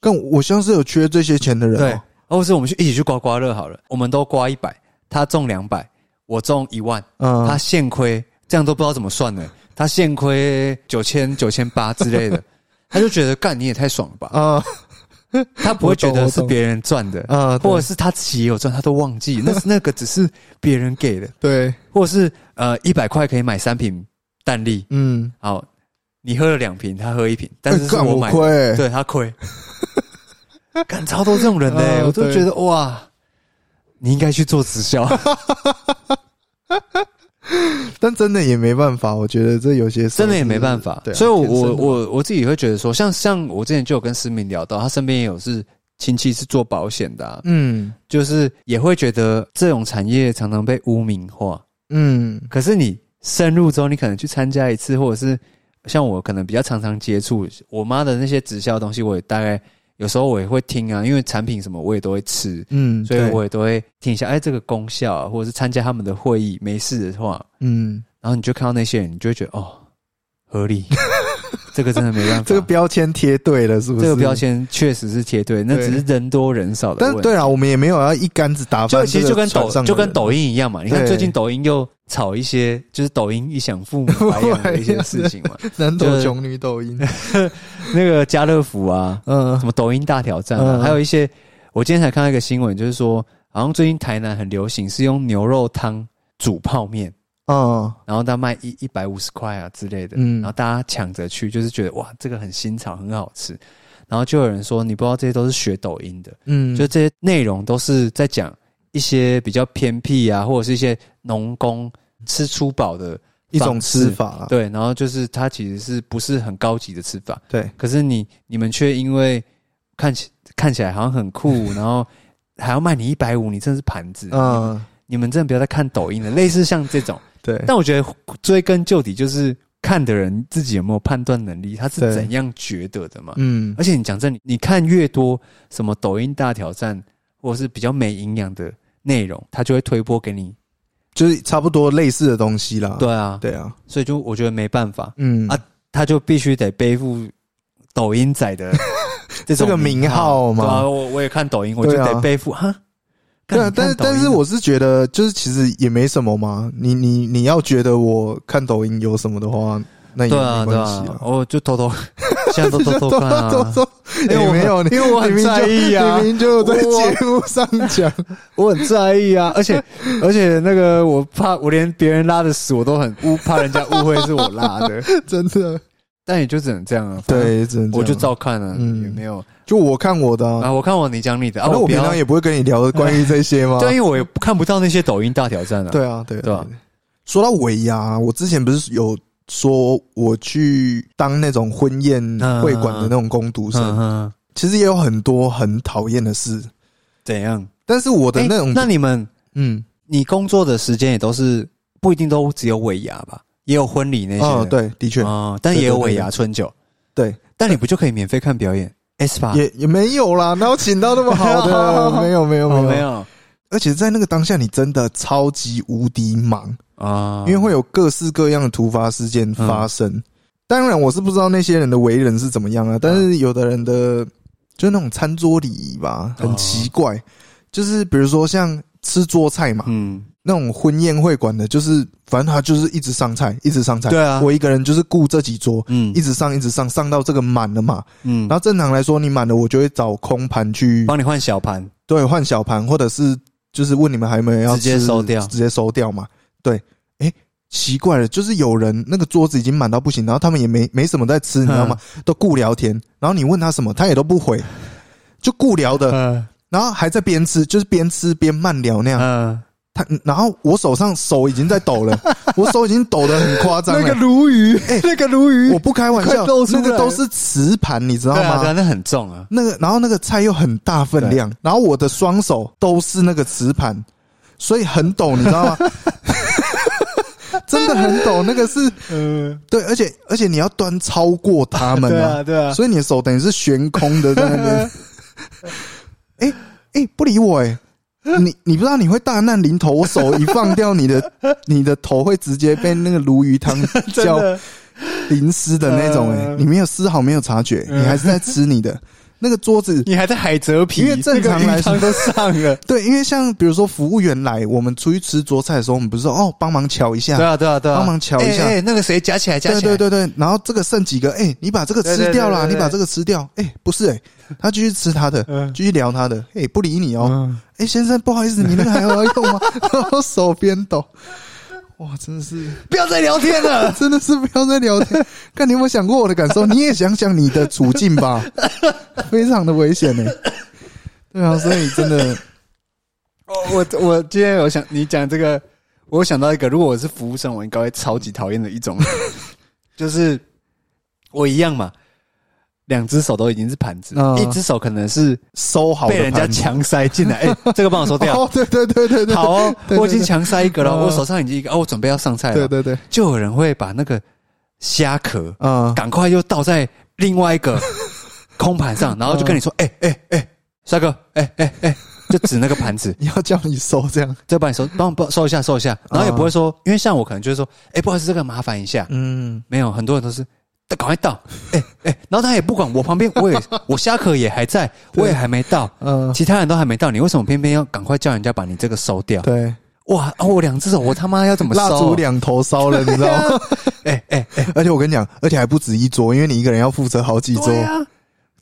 干我像是有缺这些钱的人、对哦，，或是我们去一起去刮刮乐好了，我们都刮一百，他中两百，我中一万，嗯，他现亏，这样都不知道怎么算呢？他现亏九千九千八之类的，<laughs> 他就觉得干你也太爽了吧？啊他不会觉得是别人赚的，啊，或者是他自己也有赚，他都忘记，那是 <laughs> 那个只是别人给的，对，或者是呃一百块可以买三瓶蛋力，嗯，好，你喝了两瓶，他喝一瓶，但是我买对他亏，<laughs> 干超多这种人呢、嗯我都对。觉得哇，你应该去做直销，但真的也没办法，我觉得这有些真的也没办法。对啊、所以我，我我我自己会觉得说，像像我之前就有跟思明聊到，他身边也有是亲戚是做保险的、啊，嗯就是也会觉得这种产业常常被污名化。嗯可是你深入之后，你可能去参加一次，或者是像我可能比较常常接触我妈的那些直销东西，我也大概有时候我也会听啊，因为产品什么我也都会吃，嗯，所以我也都会听一下，哎，这个功效啊，或者是参加他们的会议，没事的话，嗯，然后你就看到那些人，你就会觉得哦，合理，<laughs> 这个真的没办法，这个标签贴对了，是不是？这个标，签确实是贴对，那只是人多人少的问题。但对啊，我们也没有要一竿子打翻就其实就跟抖就跟抖音一样嘛，你看最近抖音又炒一些就是抖音一享父母白养的一些事情嘛，<laughs> 男就是抖穷女抖音，<laughs> 那个家乐福啊，嗯。什么抖音大挑战啊，嗯。还有一些我今天才看到一个新闻，就是说好像最近台南很流行是用牛肉汤煮泡面。嗯。然后他卖一一百五十块啊之类的，嗯。然后大家抢着去，就是觉得哇，这个很新潮，很好吃。然后就有人说，你不知道这些都是学抖音的，嗯，就这些内容都是在讲一些比较偏僻啊，或者是一些农工吃粗饱的一种吃法啊，对，然后就是它其实是不是很高级的吃法，对，可是你你们却因为看起看起来好像很酷，<laughs> 然后还要卖你一百五，你真的是盘子。嗯，嗯，你们真的不要再看抖音了，类似像这种。对，但我觉得追根究底，就是看的人自己有没有判断能力，他是怎样觉得的嘛。嗯。而且你讲真，你你看越多什么抖音大挑战，或者是比较没营养的内容，他就会推播给你。就是差不多类似的东西啦。对啊，对啊，所以就我觉得没办法，嗯啊他就必须得背负抖音仔的 <laughs> 这种个名号嘛对啊，我我也看抖音，我就对啊得背负哈。对啊，但是但是我是觉得，就是其实也没什么嘛。你你你要觉得我看抖音有什么的话，那也对啊对没关系啊，我就偷偷 <laughs> 现在都偷偷看啊，因为我也没有，因为我很在意啊你明明就在节目上讲，我 <laughs> 很在意啊，而且而且那个我怕我连别人拉的屎我都很误，怕人家误会是我拉的，<laughs> 真的。但也就只能这样啊。对，只能我就照看了，嗯也没有就我看我的啊，啊。我看我你讲你的啊，那我平常也不会跟你聊关于这些吗？对，因为我也看不到那些抖音大挑战啊。对啊，对啊对啊。说到尾牙，我之前不是有说我去当那种婚宴嗯会馆的那种工读嗯生，其实也有很多很讨厌的事。怎样？但是我的那种诶，那你们嗯，你工作的时间也都是不一定都只有尾牙吧？也有婚礼那些的。哦，对，的确，哦，但也有尾牙春酒。对，但你不就可以免费看表演？S 吧？也也没有啦，哪有请到那么好 <laughs> 的？<laughs> 没有，没有，哦，没有。没有而且在那个当下，你真的超级无敌忙，啊，因为会有各式各样的突发事件发生。当然我是不知道那些人的为人是怎么样啊，但是有的人的就是那种餐桌礼仪吧，很奇怪，就是比如说像吃桌菜嘛，嗯，那种婚宴会馆的，就是反正他就是一直上菜，一直上菜。对啊。我一个人就是顾这几桌，嗯。一直上一直上，上到这个满了嘛。嗯。然，后正常来说，你满了，我就会找空盘去帮你换小盘，对换小盘，或者是就是问你们还有没有要直接吃收掉直接收掉嘛。对，哎，奇怪了，就是有人那个桌子已经满到不行，然后他们也没没什么在吃，你知道吗？都顾聊天，然后你问他什么，他也都不回，就顾聊的，嗯然后还在边吃，就是边吃边慢聊那样。嗯，他，然后我手上手已经在抖了，<laughs> 我手已经抖得很夸张了。鲈鱼，哎，那个鲈鱼我不开玩笑那个都是瓷盘，你知道吗？那很重啊，那个，然后那个菜又很大分量，然后我的双手都是那个瓷盘，所以很抖，你知道吗？<laughs> 真的很抖，那个是嗯，对，而且而且你要端超过他们 <laughs> 对啊，对啊，所以你的手等于是悬空的在那边。哎哎、不理我哎、<laughs> 你你不知道你会大难临头，我手一放掉，你的 <laughs> 你的头会直接被那个鲈鱼汤 <laughs> 浇，淋湿的那种哎、嗯你没有丝毫没有察觉，嗯你还是在吃你的那个桌子。你还在海蜇皮，因为正常来说都上了，<laughs> 对，因为像比如说服务员来，我们出去吃桌菜的时候，我们不是说哦帮忙瞧一下，对啊，对啊，对啊，帮忙瞧一下。哎，哎那个谁夹起来，夹起来，对对对，然后这个剩几个，哎、你把这个吃掉啦，你把这个吃掉，哎、不是哎、他继续吃他的，嗯。继续聊他的，哎、不理你哦，嗯，哎、先生不好意思，你那个还要用吗？<laughs> 手边抖，哇，真的是，不要再聊天了，<laughs> 真的是不要再聊天，看你有没有想过我的感受？你也想想你的处境吧，<laughs> 非常的危险呢、对啊，所以真的，哦我我今天有想你讲这个，我想到一个，如果我是服务生，我应该会超级讨厌的一种，<laughs> 就是我一样嘛，两只手都已经是盘子，嗯一只手可能是收好的被人家盘子。强塞进来，<laughs> 哎、这个帮我收掉。<laughs> 哦，对对对对对，好哦，对对我已经强塞一个了，嗯我手上已经一个，哦，我准备要上菜了，对对对，就有人会把那个虾壳嗯，赶快又倒在另外一个 <laughs> 空盘上，然后就跟你说，哎哎哎，帅哥，哎哎哎，就指那个盘子，你要叫你收这样，再帮你收，帮帮收一下，收一下，然后也不会说，因为像我可能就是说，哎，不好意思，这个麻烦一下，嗯，没有，很多人都是。赶快到，哎、哎、然后他也不管我旁边，我也 <laughs> 我虾壳也还在，我也还没到，嗯，其他人都还没到，你为什么偏偏要赶快叫人家把你这个收掉？对，哇，哦，我两只手，我他妈要怎么收？<laughs> 蜡烛两头烧了，你知道吗？<laughs> 哎哎哎，而且我跟你讲，而且还不止一桌，因为你一个人要负责好几桌。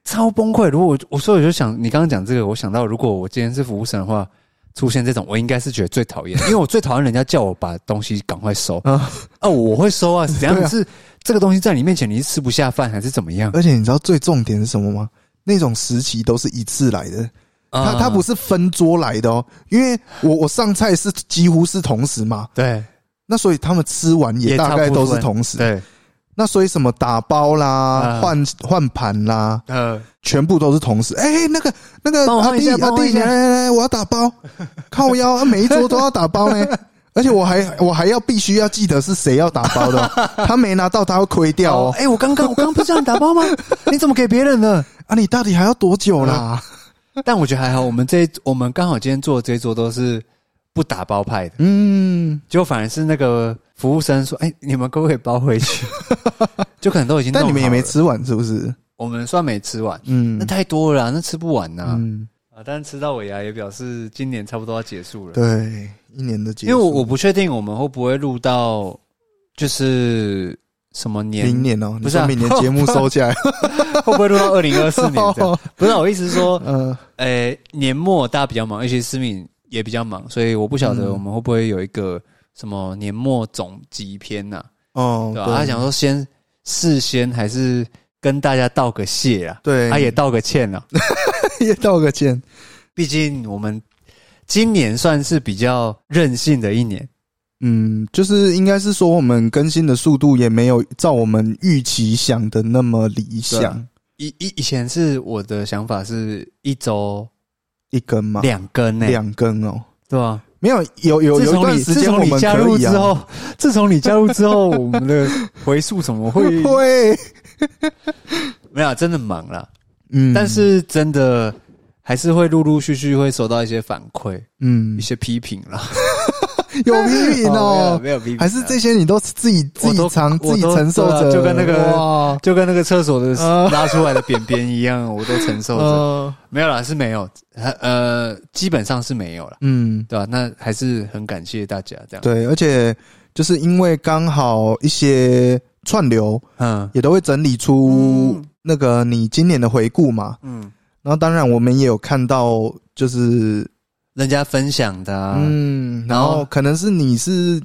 超崩溃。如果我我所以我就想，你刚刚讲这个，我想到如果我今天是服务生的话，出现这种，我应该是觉得最讨厌，<laughs> 因为我最讨厌人家叫我把东西赶快收。啊！啊，我会收啊，<laughs> 怎样？是这个东西在你面前你是吃不下饭还是怎么样？而且你知道最重点是什么吗？那种时期都是一次来的，他啊他不是分桌来的哦，因为我我上菜是几乎是同时嘛，对，那所以他们吃完也也大概都是同时。对，那所以什么打包啦、啊换换盘啦，呃，全部都是同时。哎、那个那个阿弟阿弟，来来来，我要打包，靠腰，啊每一桌都要打包呢。<laughs> 而且我还我还要必须要记得是谁要打包的哦，<laughs> 他没拿到他会亏掉哦。哎，我刚刚我刚刚不是叫你打包吗？<laughs> 你怎么给别人了？啊，你到底还要多久啦？但我觉得还好，我们这我们刚好今天坐的这一桌都是不打包派的。嗯，结果反而是那个服务生说：“哎、你们可不可以包回去？” <laughs> 就可能都已经但你们也没吃完是不是？我们算没吃完，嗯那太多了啦，那吃不完呐、嗯，啊！但是吃到尾牙也表示今年差不多要结束了。，对，一年的结束，因为我我不确定我们会不会录到就是什么年，明年哦，不是啊明年节目收起来，<laughs> 会不会录到二零二四年？<laughs> 不是啊、我意思是说，嗯呃，年末大家比较忙，而且思敏也比较忙，所以我不晓得嗯我们会不会有一个什么年末总集篇呐、哦，对吧、他想说先事先还是跟大家道个谢啊，对，他也道个歉啊。<laughs> 也道个歉，毕竟我们今年算是比较任性的一年，嗯，就是应该是说我们更新的速度也没有照我们预期想的那么理想。啊，以以以前是我的想法是一周一根嘛，两根呢、两根哦，对吧？没有有有有段时间你加入之后啊，，自从你加入之后，我们的回溯怎么会 <laughs> 会，没有啊真的忙了？嗯，但是真的还是会陆陆续续会收到一些反馈、嗯一，些批评啦。<laughs> 有批评哦，没有批评啊，还是这些你都自己自己我都尝自己承受着，就跟那个，就跟那个厕所的呃 <laughs> 拉出来的便便一样，我都承受着。呃，<laughs> 没有啦，是没有，呃，基本上是没有了，嗯，对吧、那还是很感谢大家这样。，对，而且就是因为刚好一些串流嗯。也都会整理出嗯。那个你今年的回顾嘛，嗯，然后当然我们也有看到，就是人家分享的、啊，嗯，然然后后可能是你是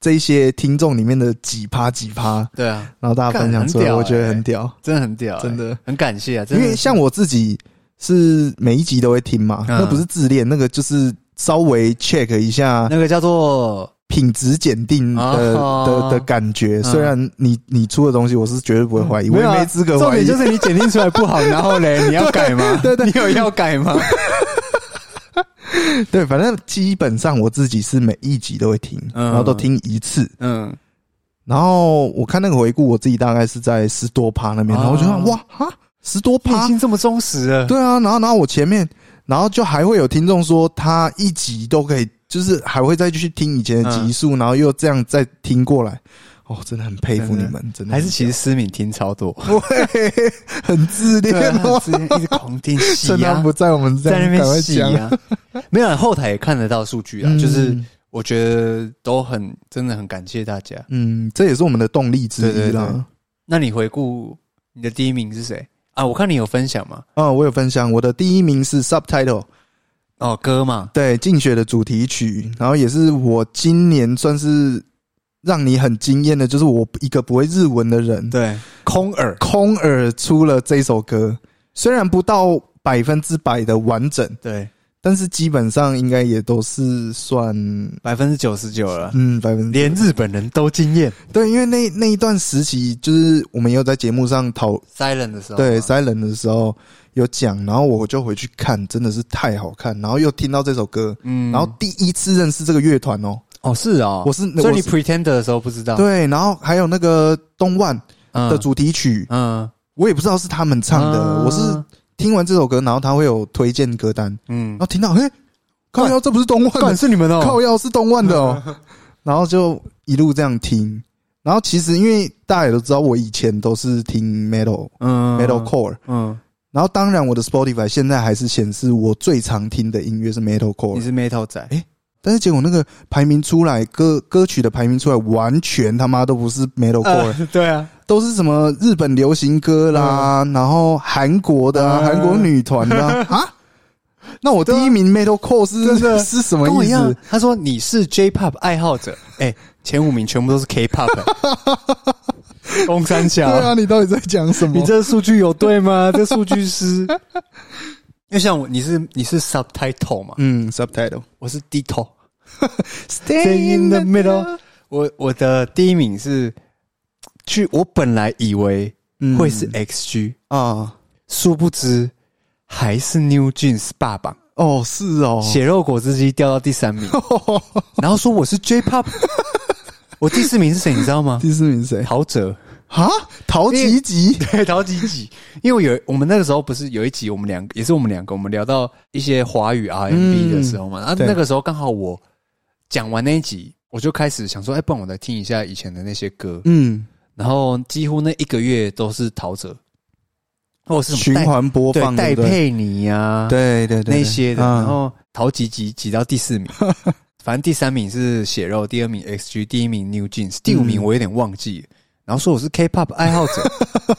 这些听众里面的几趴几趴，对啊，然后大家分享出来，我觉得欸很屌，真的很屌、欸真的。很感谢啊，真的因为像我自己是每一集都会听嘛，嗯那不是自恋，那个就是稍微 check 一下那个叫做品质检定的、哦的的感觉。嗯虽然你你出的东西，我是绝对不会怀疑，我也没资格怀疑。重点就是你检定出来不好，<laughs> 然后嘞，你要改吗？对对你有要改吗？<laughs> 对，反正基本上我自己是每一集都会听，嗯。然后都听一次。嗯，然后我看那个回顾，我自己大概是在十多趴那边，哦然后我就想哇哈，十多趴？已趴，经这么忠实。了，对啊，然后然后我前面，然后就还会有听众说他一集都可以，就是还会再去听以前的集数，然后又这样再听过来，哦，真的很佩服你们，真的还是其实思敏听超多，<laughs> 很自恋一直狂听 <laughs> 洗趁他啊，不在，我们在那边洗讲。啊，<laughs> 没有啊后台也看得到数据啊，嗯就是我觉得都很真的很感谢大家。嗯，这也是我们的动力之一啦。那你回顾你的第一名是谁啊？我看你有分享吗？啊，我有分享，我的第一名是 Subtitle，哦，歌嘛，对，竞选的主题曲，然后也是我今年算是让你很惊艳的，就是我一个不会日文的人，对，空耳，空耳出了这首歌，虽然不到百分之百的完整，对，但是基本上应该也都是算百分之九十九了，嗯百分之连日本人都惊艳。对，因为那那一段时期，就是我们有在节目上讨 Silent 的时候，对 Silent 的时候有讲，然后我就回去看，真的是太好看，然后又听到这首歌，嗯。然后第一次认识这个乐团哦，哦是哦，我是所以你 Pretender 的时候不知道，对，然后还有那个东万嗯。的主题曲，嗯。我也不知道是他们唱的，嗯。我是听完这首歌，然后他会有推荐歌单，嗯。然，后听到，嘿，靠腰，这不是东万的，是你们哦，靠腰是东万的哦，<laughs> 然后就一路这样听，然后其实因为大家也都知道，我以前都是听 metal 嗯。metal core，嗯，然后当然我的 Spotify 现在还是显示我最常听的音乐是 metal 你 core，你是 Metal 仔，但是结果那个排名出来，歌歌曲的排名出来，完全他妈都不是 metal core，、呃对啊，都是什么日本流行歌啦，然后韩国的啊，嗯。韩国女团的啊。<laughs> 啊。那我第一名 metal core 是是什么意思？。他说你是 J-pop 爱好者，<laughs> 哎，前五名全部都是 K-pop，欸公 <laughs> 三对小，啊，你到底在讲什么？你这数据有对吗？这数据是，因为像我，你是你是 subtitle 嘛，嗯，subtitle 我是 Dito。<laughs> stay in the middle。我我的第一名是去，我本来以为会是 XG，、啊，殊不知还是 New Jeans 霸榜，哦，是哦，血肉果汁机掉到第三名，<laughs> 然后说我是 J-pop，我第四名是谁？你知道吗？<laughs> 第四名谁？陶喆，啊，陶吉吉对，陶吉吉。因为有我们那个时候不是有一集，我们两个也是我们两个，我们聊到一些华语 R&B 的时候嘛，然后那个时候刚好我讲完那一集，我就开始想说，哎，不然我来听一下以前的那些歌，嗯，然后几乎那一个月都是陶喆，或是循环播放，戴佩妮呀，对对对，那些的，啊然后陶吉吉挤到第四名。<laughs> 反正第三名是血肉，第二名 XG，第一名 New Jeans，第五名我有点忘记了。然后说我是 K-pop 爱好者，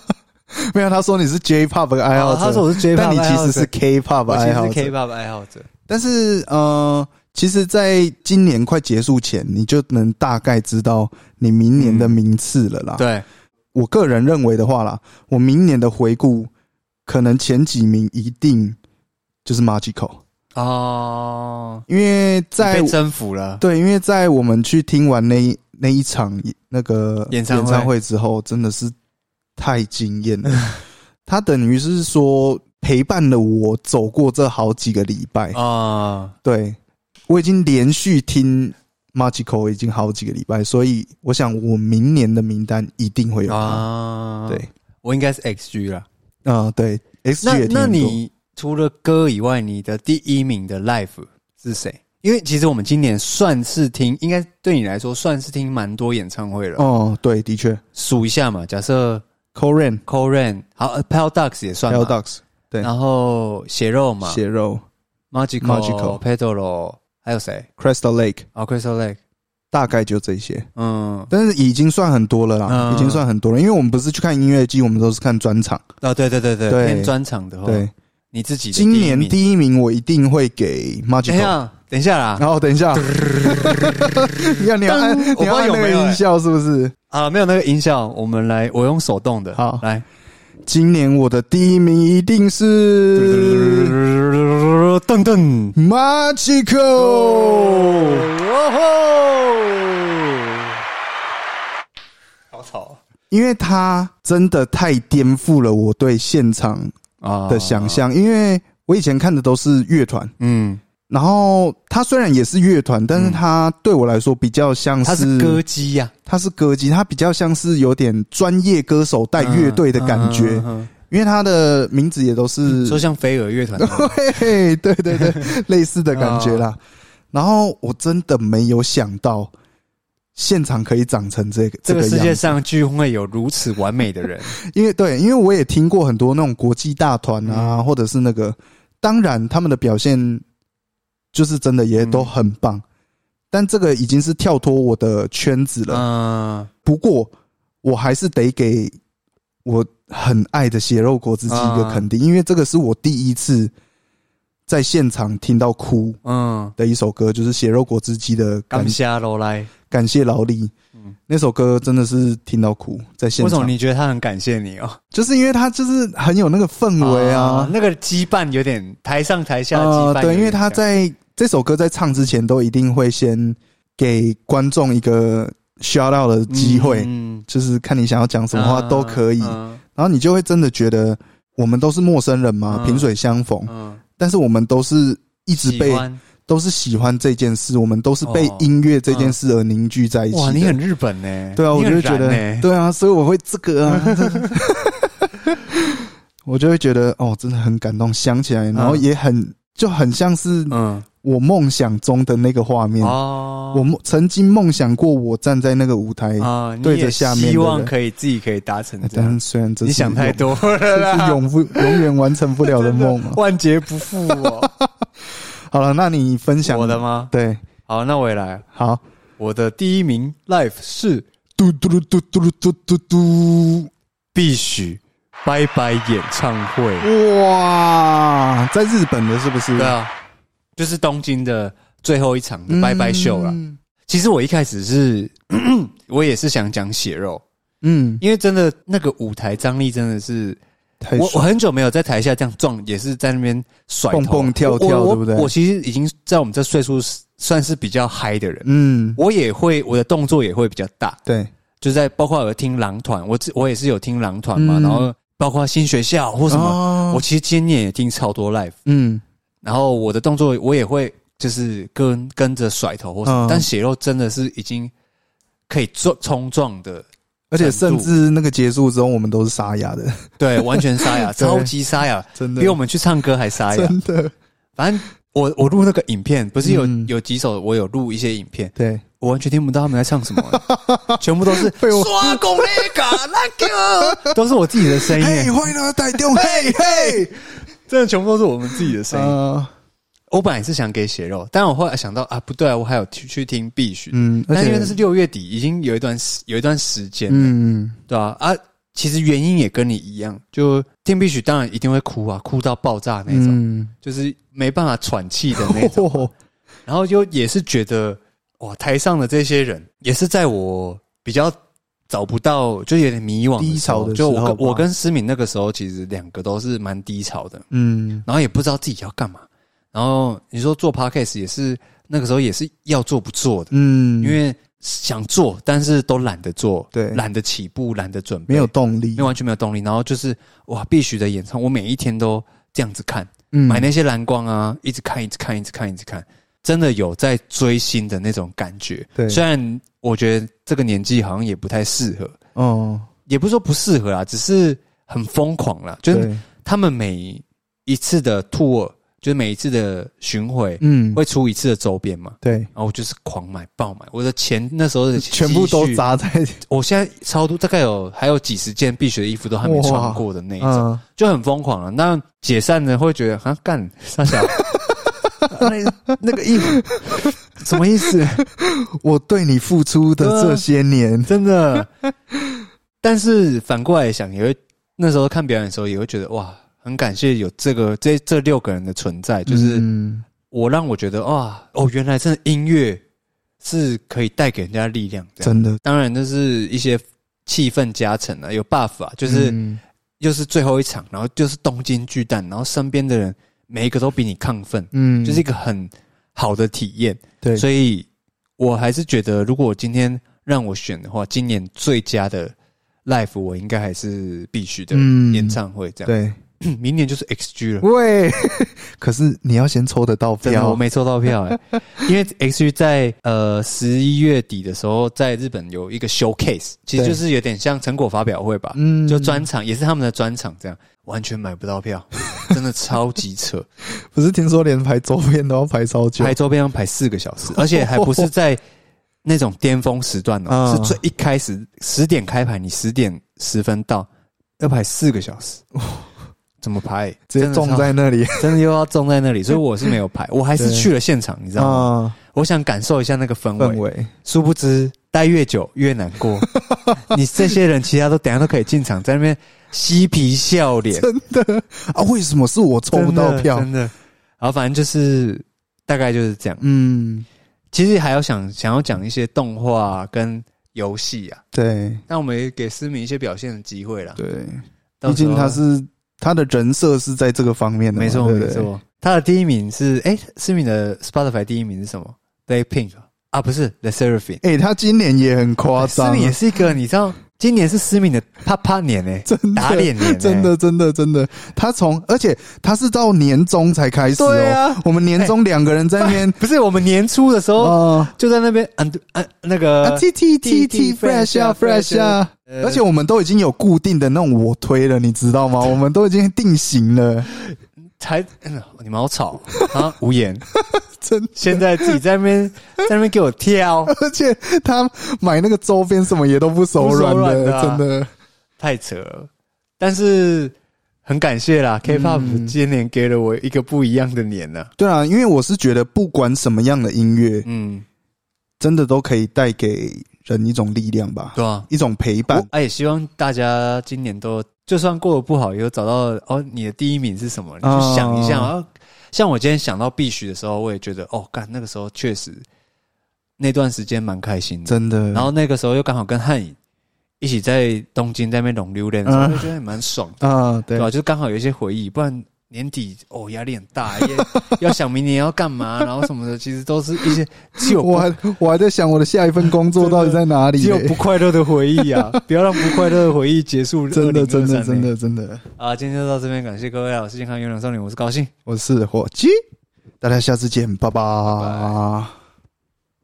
<laughs> 没有，他说你是 J-pop 的爱好哦者，他说我是 J-pop 但你爱好者其实是 K-pop 我其实是爱好者。K-pop 爱好者。但是呃，其实，在今年快结束前，你就能大概知道你明年的名次了啦。对，我个人认为的话啦，我明年的回顾，可能前几名一定就是 Magical，哦，因为在被征服了。对，因为在我们去听完那一那一场那个演唱会之后，真的是太惊艳了。<laughs> 他等于是说陪伴了我走过这好几个礼拜。啊，对我已经连续听 Magical 已经好几个礼拜，所以我想我明年的名单一定会有他。啊，对，我应该是 XG 了。啊、对，XG 那你除了歌以外，你的第一名的 Life 是谁？因为其实我们今年算是听，应该对你来说算是听蛮多演唱会了。哦，对，的确。数一下嘛，假设 c o r e n c o r e n 好 p a l Ducks 也算嘛，Ducks 对。然后血肉嘛。血肉，Magical Magical Pedro，还有谁？Crystal Lake 哦，Crystal Lake，大概就这些，嗯，但是已经算很多了啦，嗯。已经算很多了，因为我们不是去看音乐季，我们都是看专场。哦，对对对对，对。偏专场的话，对，你自己今年第一名。第一名我一定会给 Magical。下，等一下啦，然后等一下，你 <laughs> 要你要按你要按那个我不知道有没有欸。音效是不是？啊，没有那个音效，我们来，我用手动的，好。来，今年我的第一名一定是噔噔，Magical。哦吼，好吵。因为他真的太颠覆了我对现场啊。的想，象，因为我以前看的都是乐团，嗯，然后他虽然也是乐团，但是他对我来说比较像他是歌姬呀，他是歌姬，他比较像是有点专业歌手带乐队的感觉，嗯，嗯因为他的名字也都是嗯说像飞儿乐团，对对对对，类似的感觉啦。<laughs> 然后我真的没有想到现场可以长成这个这个世界上居然会有如此完美的人，<laughs> 因为对，因为我也听过很多那种国际大团啊，或者是那个，当然他们的表现就是真的也都很棒，但这个已经是跳脱我的圈子了。嗯，不过我还是得给我很爱的血肉果汁机一个肯定，因为这个是我第一次在现场听到哭嗯，的一首歌，就是血肉果汁机的感感谢罗来，感谢劳力。嗯。那首歌真的是听到哭，在现场，为什么你觉得他很感谢你哦？就是因为他就是很有那个氛围啊，那个羁绊有点台上台下的羁呃，绊对，因为他在这首歌在唱之前都一定会先给观众一个 shout out 的机会，嗯，就是看你想要讲什么话都可以，嗯然后你就会真的觉得我们都是陌生人嘛，嗯。萍水相逢，嗯，但是我们都是一直被都是喜欢这件事，我们都是被哦。音乐这件事而凝聚在一起的。哇，你很日本呢，对啊，我就会觉得对啊，所以我会这个啊，<laughs> 我就会觉得哦，真的很感动，想起来，然后也很就很像是嗯，我梦想中的那个画面。哦，我梦曾经梦想过，我站在那个舞台，对着下面希望可以自己可以达成这但样，虽然这 <laughs> 你想太多了这是，永不永远完成不了的梦啊。<laughs> 万劫不复哦。<laughs> 好了，那你分享我的？吗？对，好，那我也来。好，我的第一名 life 是嘟嘟嘟嘟嘟嘟嘟嘟，必须拜拜演唱会。哇，在日本的是不是？对啊，就是东京的最后一场的拜拜秀了。嗯其实我一开始是，<clears throat> 我也是想讲血肉，嗯，因为真的那个舞台张力真的是，我我很久没有在台下这样撞，也是在那边甩蹦蹦跳跳对不对？我其实已经在我们这岁数是算是比较嗨的人，嗯，我也会我的动作也会比较大，对，就在包括有听狼团，我自我也是有听狼团嘛，嗯。然后包括新学校或什么，么我其实今年也听超多 live，嗯然后我的动作我也会就是跟跟着甩头或什么，嗯。但血肉真的是已经可以撞冲撞的，而且甚至那个结束之后，我们都是沙哑的，对，完全沙哑，<laughs> 对。超级沙哑，真的，比我们去唱歌还沙哑。真的，反正我我录那个影片，不是有、嗯。有几首我有录一些影片，对，我完全听不到他们在唱什么，<laughs> 全部都是被我 <laughs> 刷公那个那个，都是我自己的声音。欢迎来到台中，嘿嘿，真的全部都是我们自己的声音。<laughs> 呃，我本来是想给血肉，但我后来想到啊，不对啊，我还有去去听必须，嗯，而且但因为那是六月底，已经有一段时有一段时间，嗯，对吧、啊？其实原因也跟你一样，就听必须当然一定会哭啊，哭到爆炸那种，嗯，就是没办法喘气的那种。哦 <laughs> 然后就也是觉得哇，台上的这些人也是在我比较找不到，就有点迷惘低潮的时候吧。跟我跟思敏那个时候，其实两个都是蛮低潮的，嗯，然后也不知道自己要干嘛。然后你说做 podcast 也是那个时候也是要做不做的，嗯，因为想做，但是都懒得做，对。懒得起步，懒得准备，没有动力。因为，完全没有动力。然后就是哇，必须的演唱，我每一天都这样子看，嗯。买那些蓝光啊，一直看，一直看，一直看，一直看，真的有在追星的那种感觉。对。虽然我觉得这个年纪好像也不太适合，哦，也不是说不适合啦，只是很疯狂啦。就是，他们每一次的 tour，就是每一次的巡回嗯，会出一次的周边嘛，对，然后我就是狂买爆买，我的钱那时候的全部都积蓄砸在我现在超多，大概有还有几十件必学的衣服都还没穿过的那一种，嗯，就很疯狂了。那解散呢，会觉得啊干傻小，<laughs> 那那个衣服什么意思？我对你付出的这些年，真的。但是反过来想，也会那时候看表演的时候，也会觉得哇，很感谢有这个这这六个人的存在，就是嗯我让我觉得哇哦，原来真的音乐是可以带给人家力量这样。真的当然，那是一些气氛加成啊，有 buff 啊，就是。嗯又是最后一场，然后就是东京巨蛋，然后身边的人每一个都比你亢奋，嗯，就是一个很好的体验。对，所以我还是觉得，如果我今天让我选的话，今年最佳的 live 我应该还是必须的嗯演唱会。这样，对，<clears throat> 明年就是 XG 了。喂，<laughs> 可是你要先抽得到真的，我，没抽到票哎、<laughs> 因为 XG 在呃十一月底的时候，在日本有一个 showcase，其实就是有点像成果发表会吧，嗯。就专场也是他们的专场，这样完全买不到票，<laughs> 真的超级扯。不是听说连排周边都要排超久。排，周边要排四个小时，而且还不是在那种巅峰时段哦，嗯是最一开始十点开排，你十点十分到，要排四个小时，怎么排？直接种在那里真的又要种在那里，所以我是没有排，我还是去了现场，你知道吗？啊，我想感受一下那个氛围，氛围，殊不知待越久越难过。<laughs> 你这些人其他都等下都可以进场，在那边嬉皮笑脸，真的啊？为什么是我抽不到票？真的。然后反正就是大概就是这样。嗯，其实还要想想要讲一些动画跟游戏啊，对那我们也给思敏一些表现的机会啦。对，毕竟他是他的人设是在这个方面的，没错对对，没错，他的第一名是哎，思敏的 Spotify 第一名是什么？Blackpink 啊，不是 The Seraphim。哎，他今年也很夸张思张，敏也是一个，你知道，今年是思敏的啪啪年哎，<laughs> 真的打脸年欸，真的真的真的，他从而且他是到年终才开始对哦，啊。我们年终两个人在那边不是我们年初的时候哦。就在那边，嗯嗯，那个啊，T T T T fresh 啊 fresh 啊，呃而且我们都已经有固定的那种我推了，你知道吗？<laughs> 我们都已经定型了，才嗯 <laughs> 你们好吵啊，<laughs> 无言。<laughs> 真。现在自己在那边在那边给我跳，而且他买那个周边什么也都不手软的，的啊真的。太扯了。但是很感谢啦，K-pop 嗯今年给了我一个不一样的年呢、对啊，因为我是觉得不管什么样的音乐，嗯，真的都可以带给人一种力量吧，对啊。一种陪伴我。哎，也希望大家今年都，就算过得不好，也有找到哦，你的第一名是什么？你去想一下。哦像我今天想到必须的时候，我也觉得哦，干那个时候确实那段时间蛮开心的。真的。然后那个时候又刚好跟汉影一起在东京在那边龙榴莲的时候，嗯我觉得也蛮爽的。啊，对对吧、就刚好有一些回忆，不然年底哦压力很大，也 <laughs> 要想明年要干嘛，然后什么的，其实都是一些只有不我还我还在想我的下一份工作到底在哪里只有不快乐的回忆啊！<laughs> 不要让不快乐的回忆结束。真的真的真的真的，啊！今天就到这边，感谢各位啊！我是健康有氧少年，我是高兴。我是火鸡，大家下次见，拜拜拜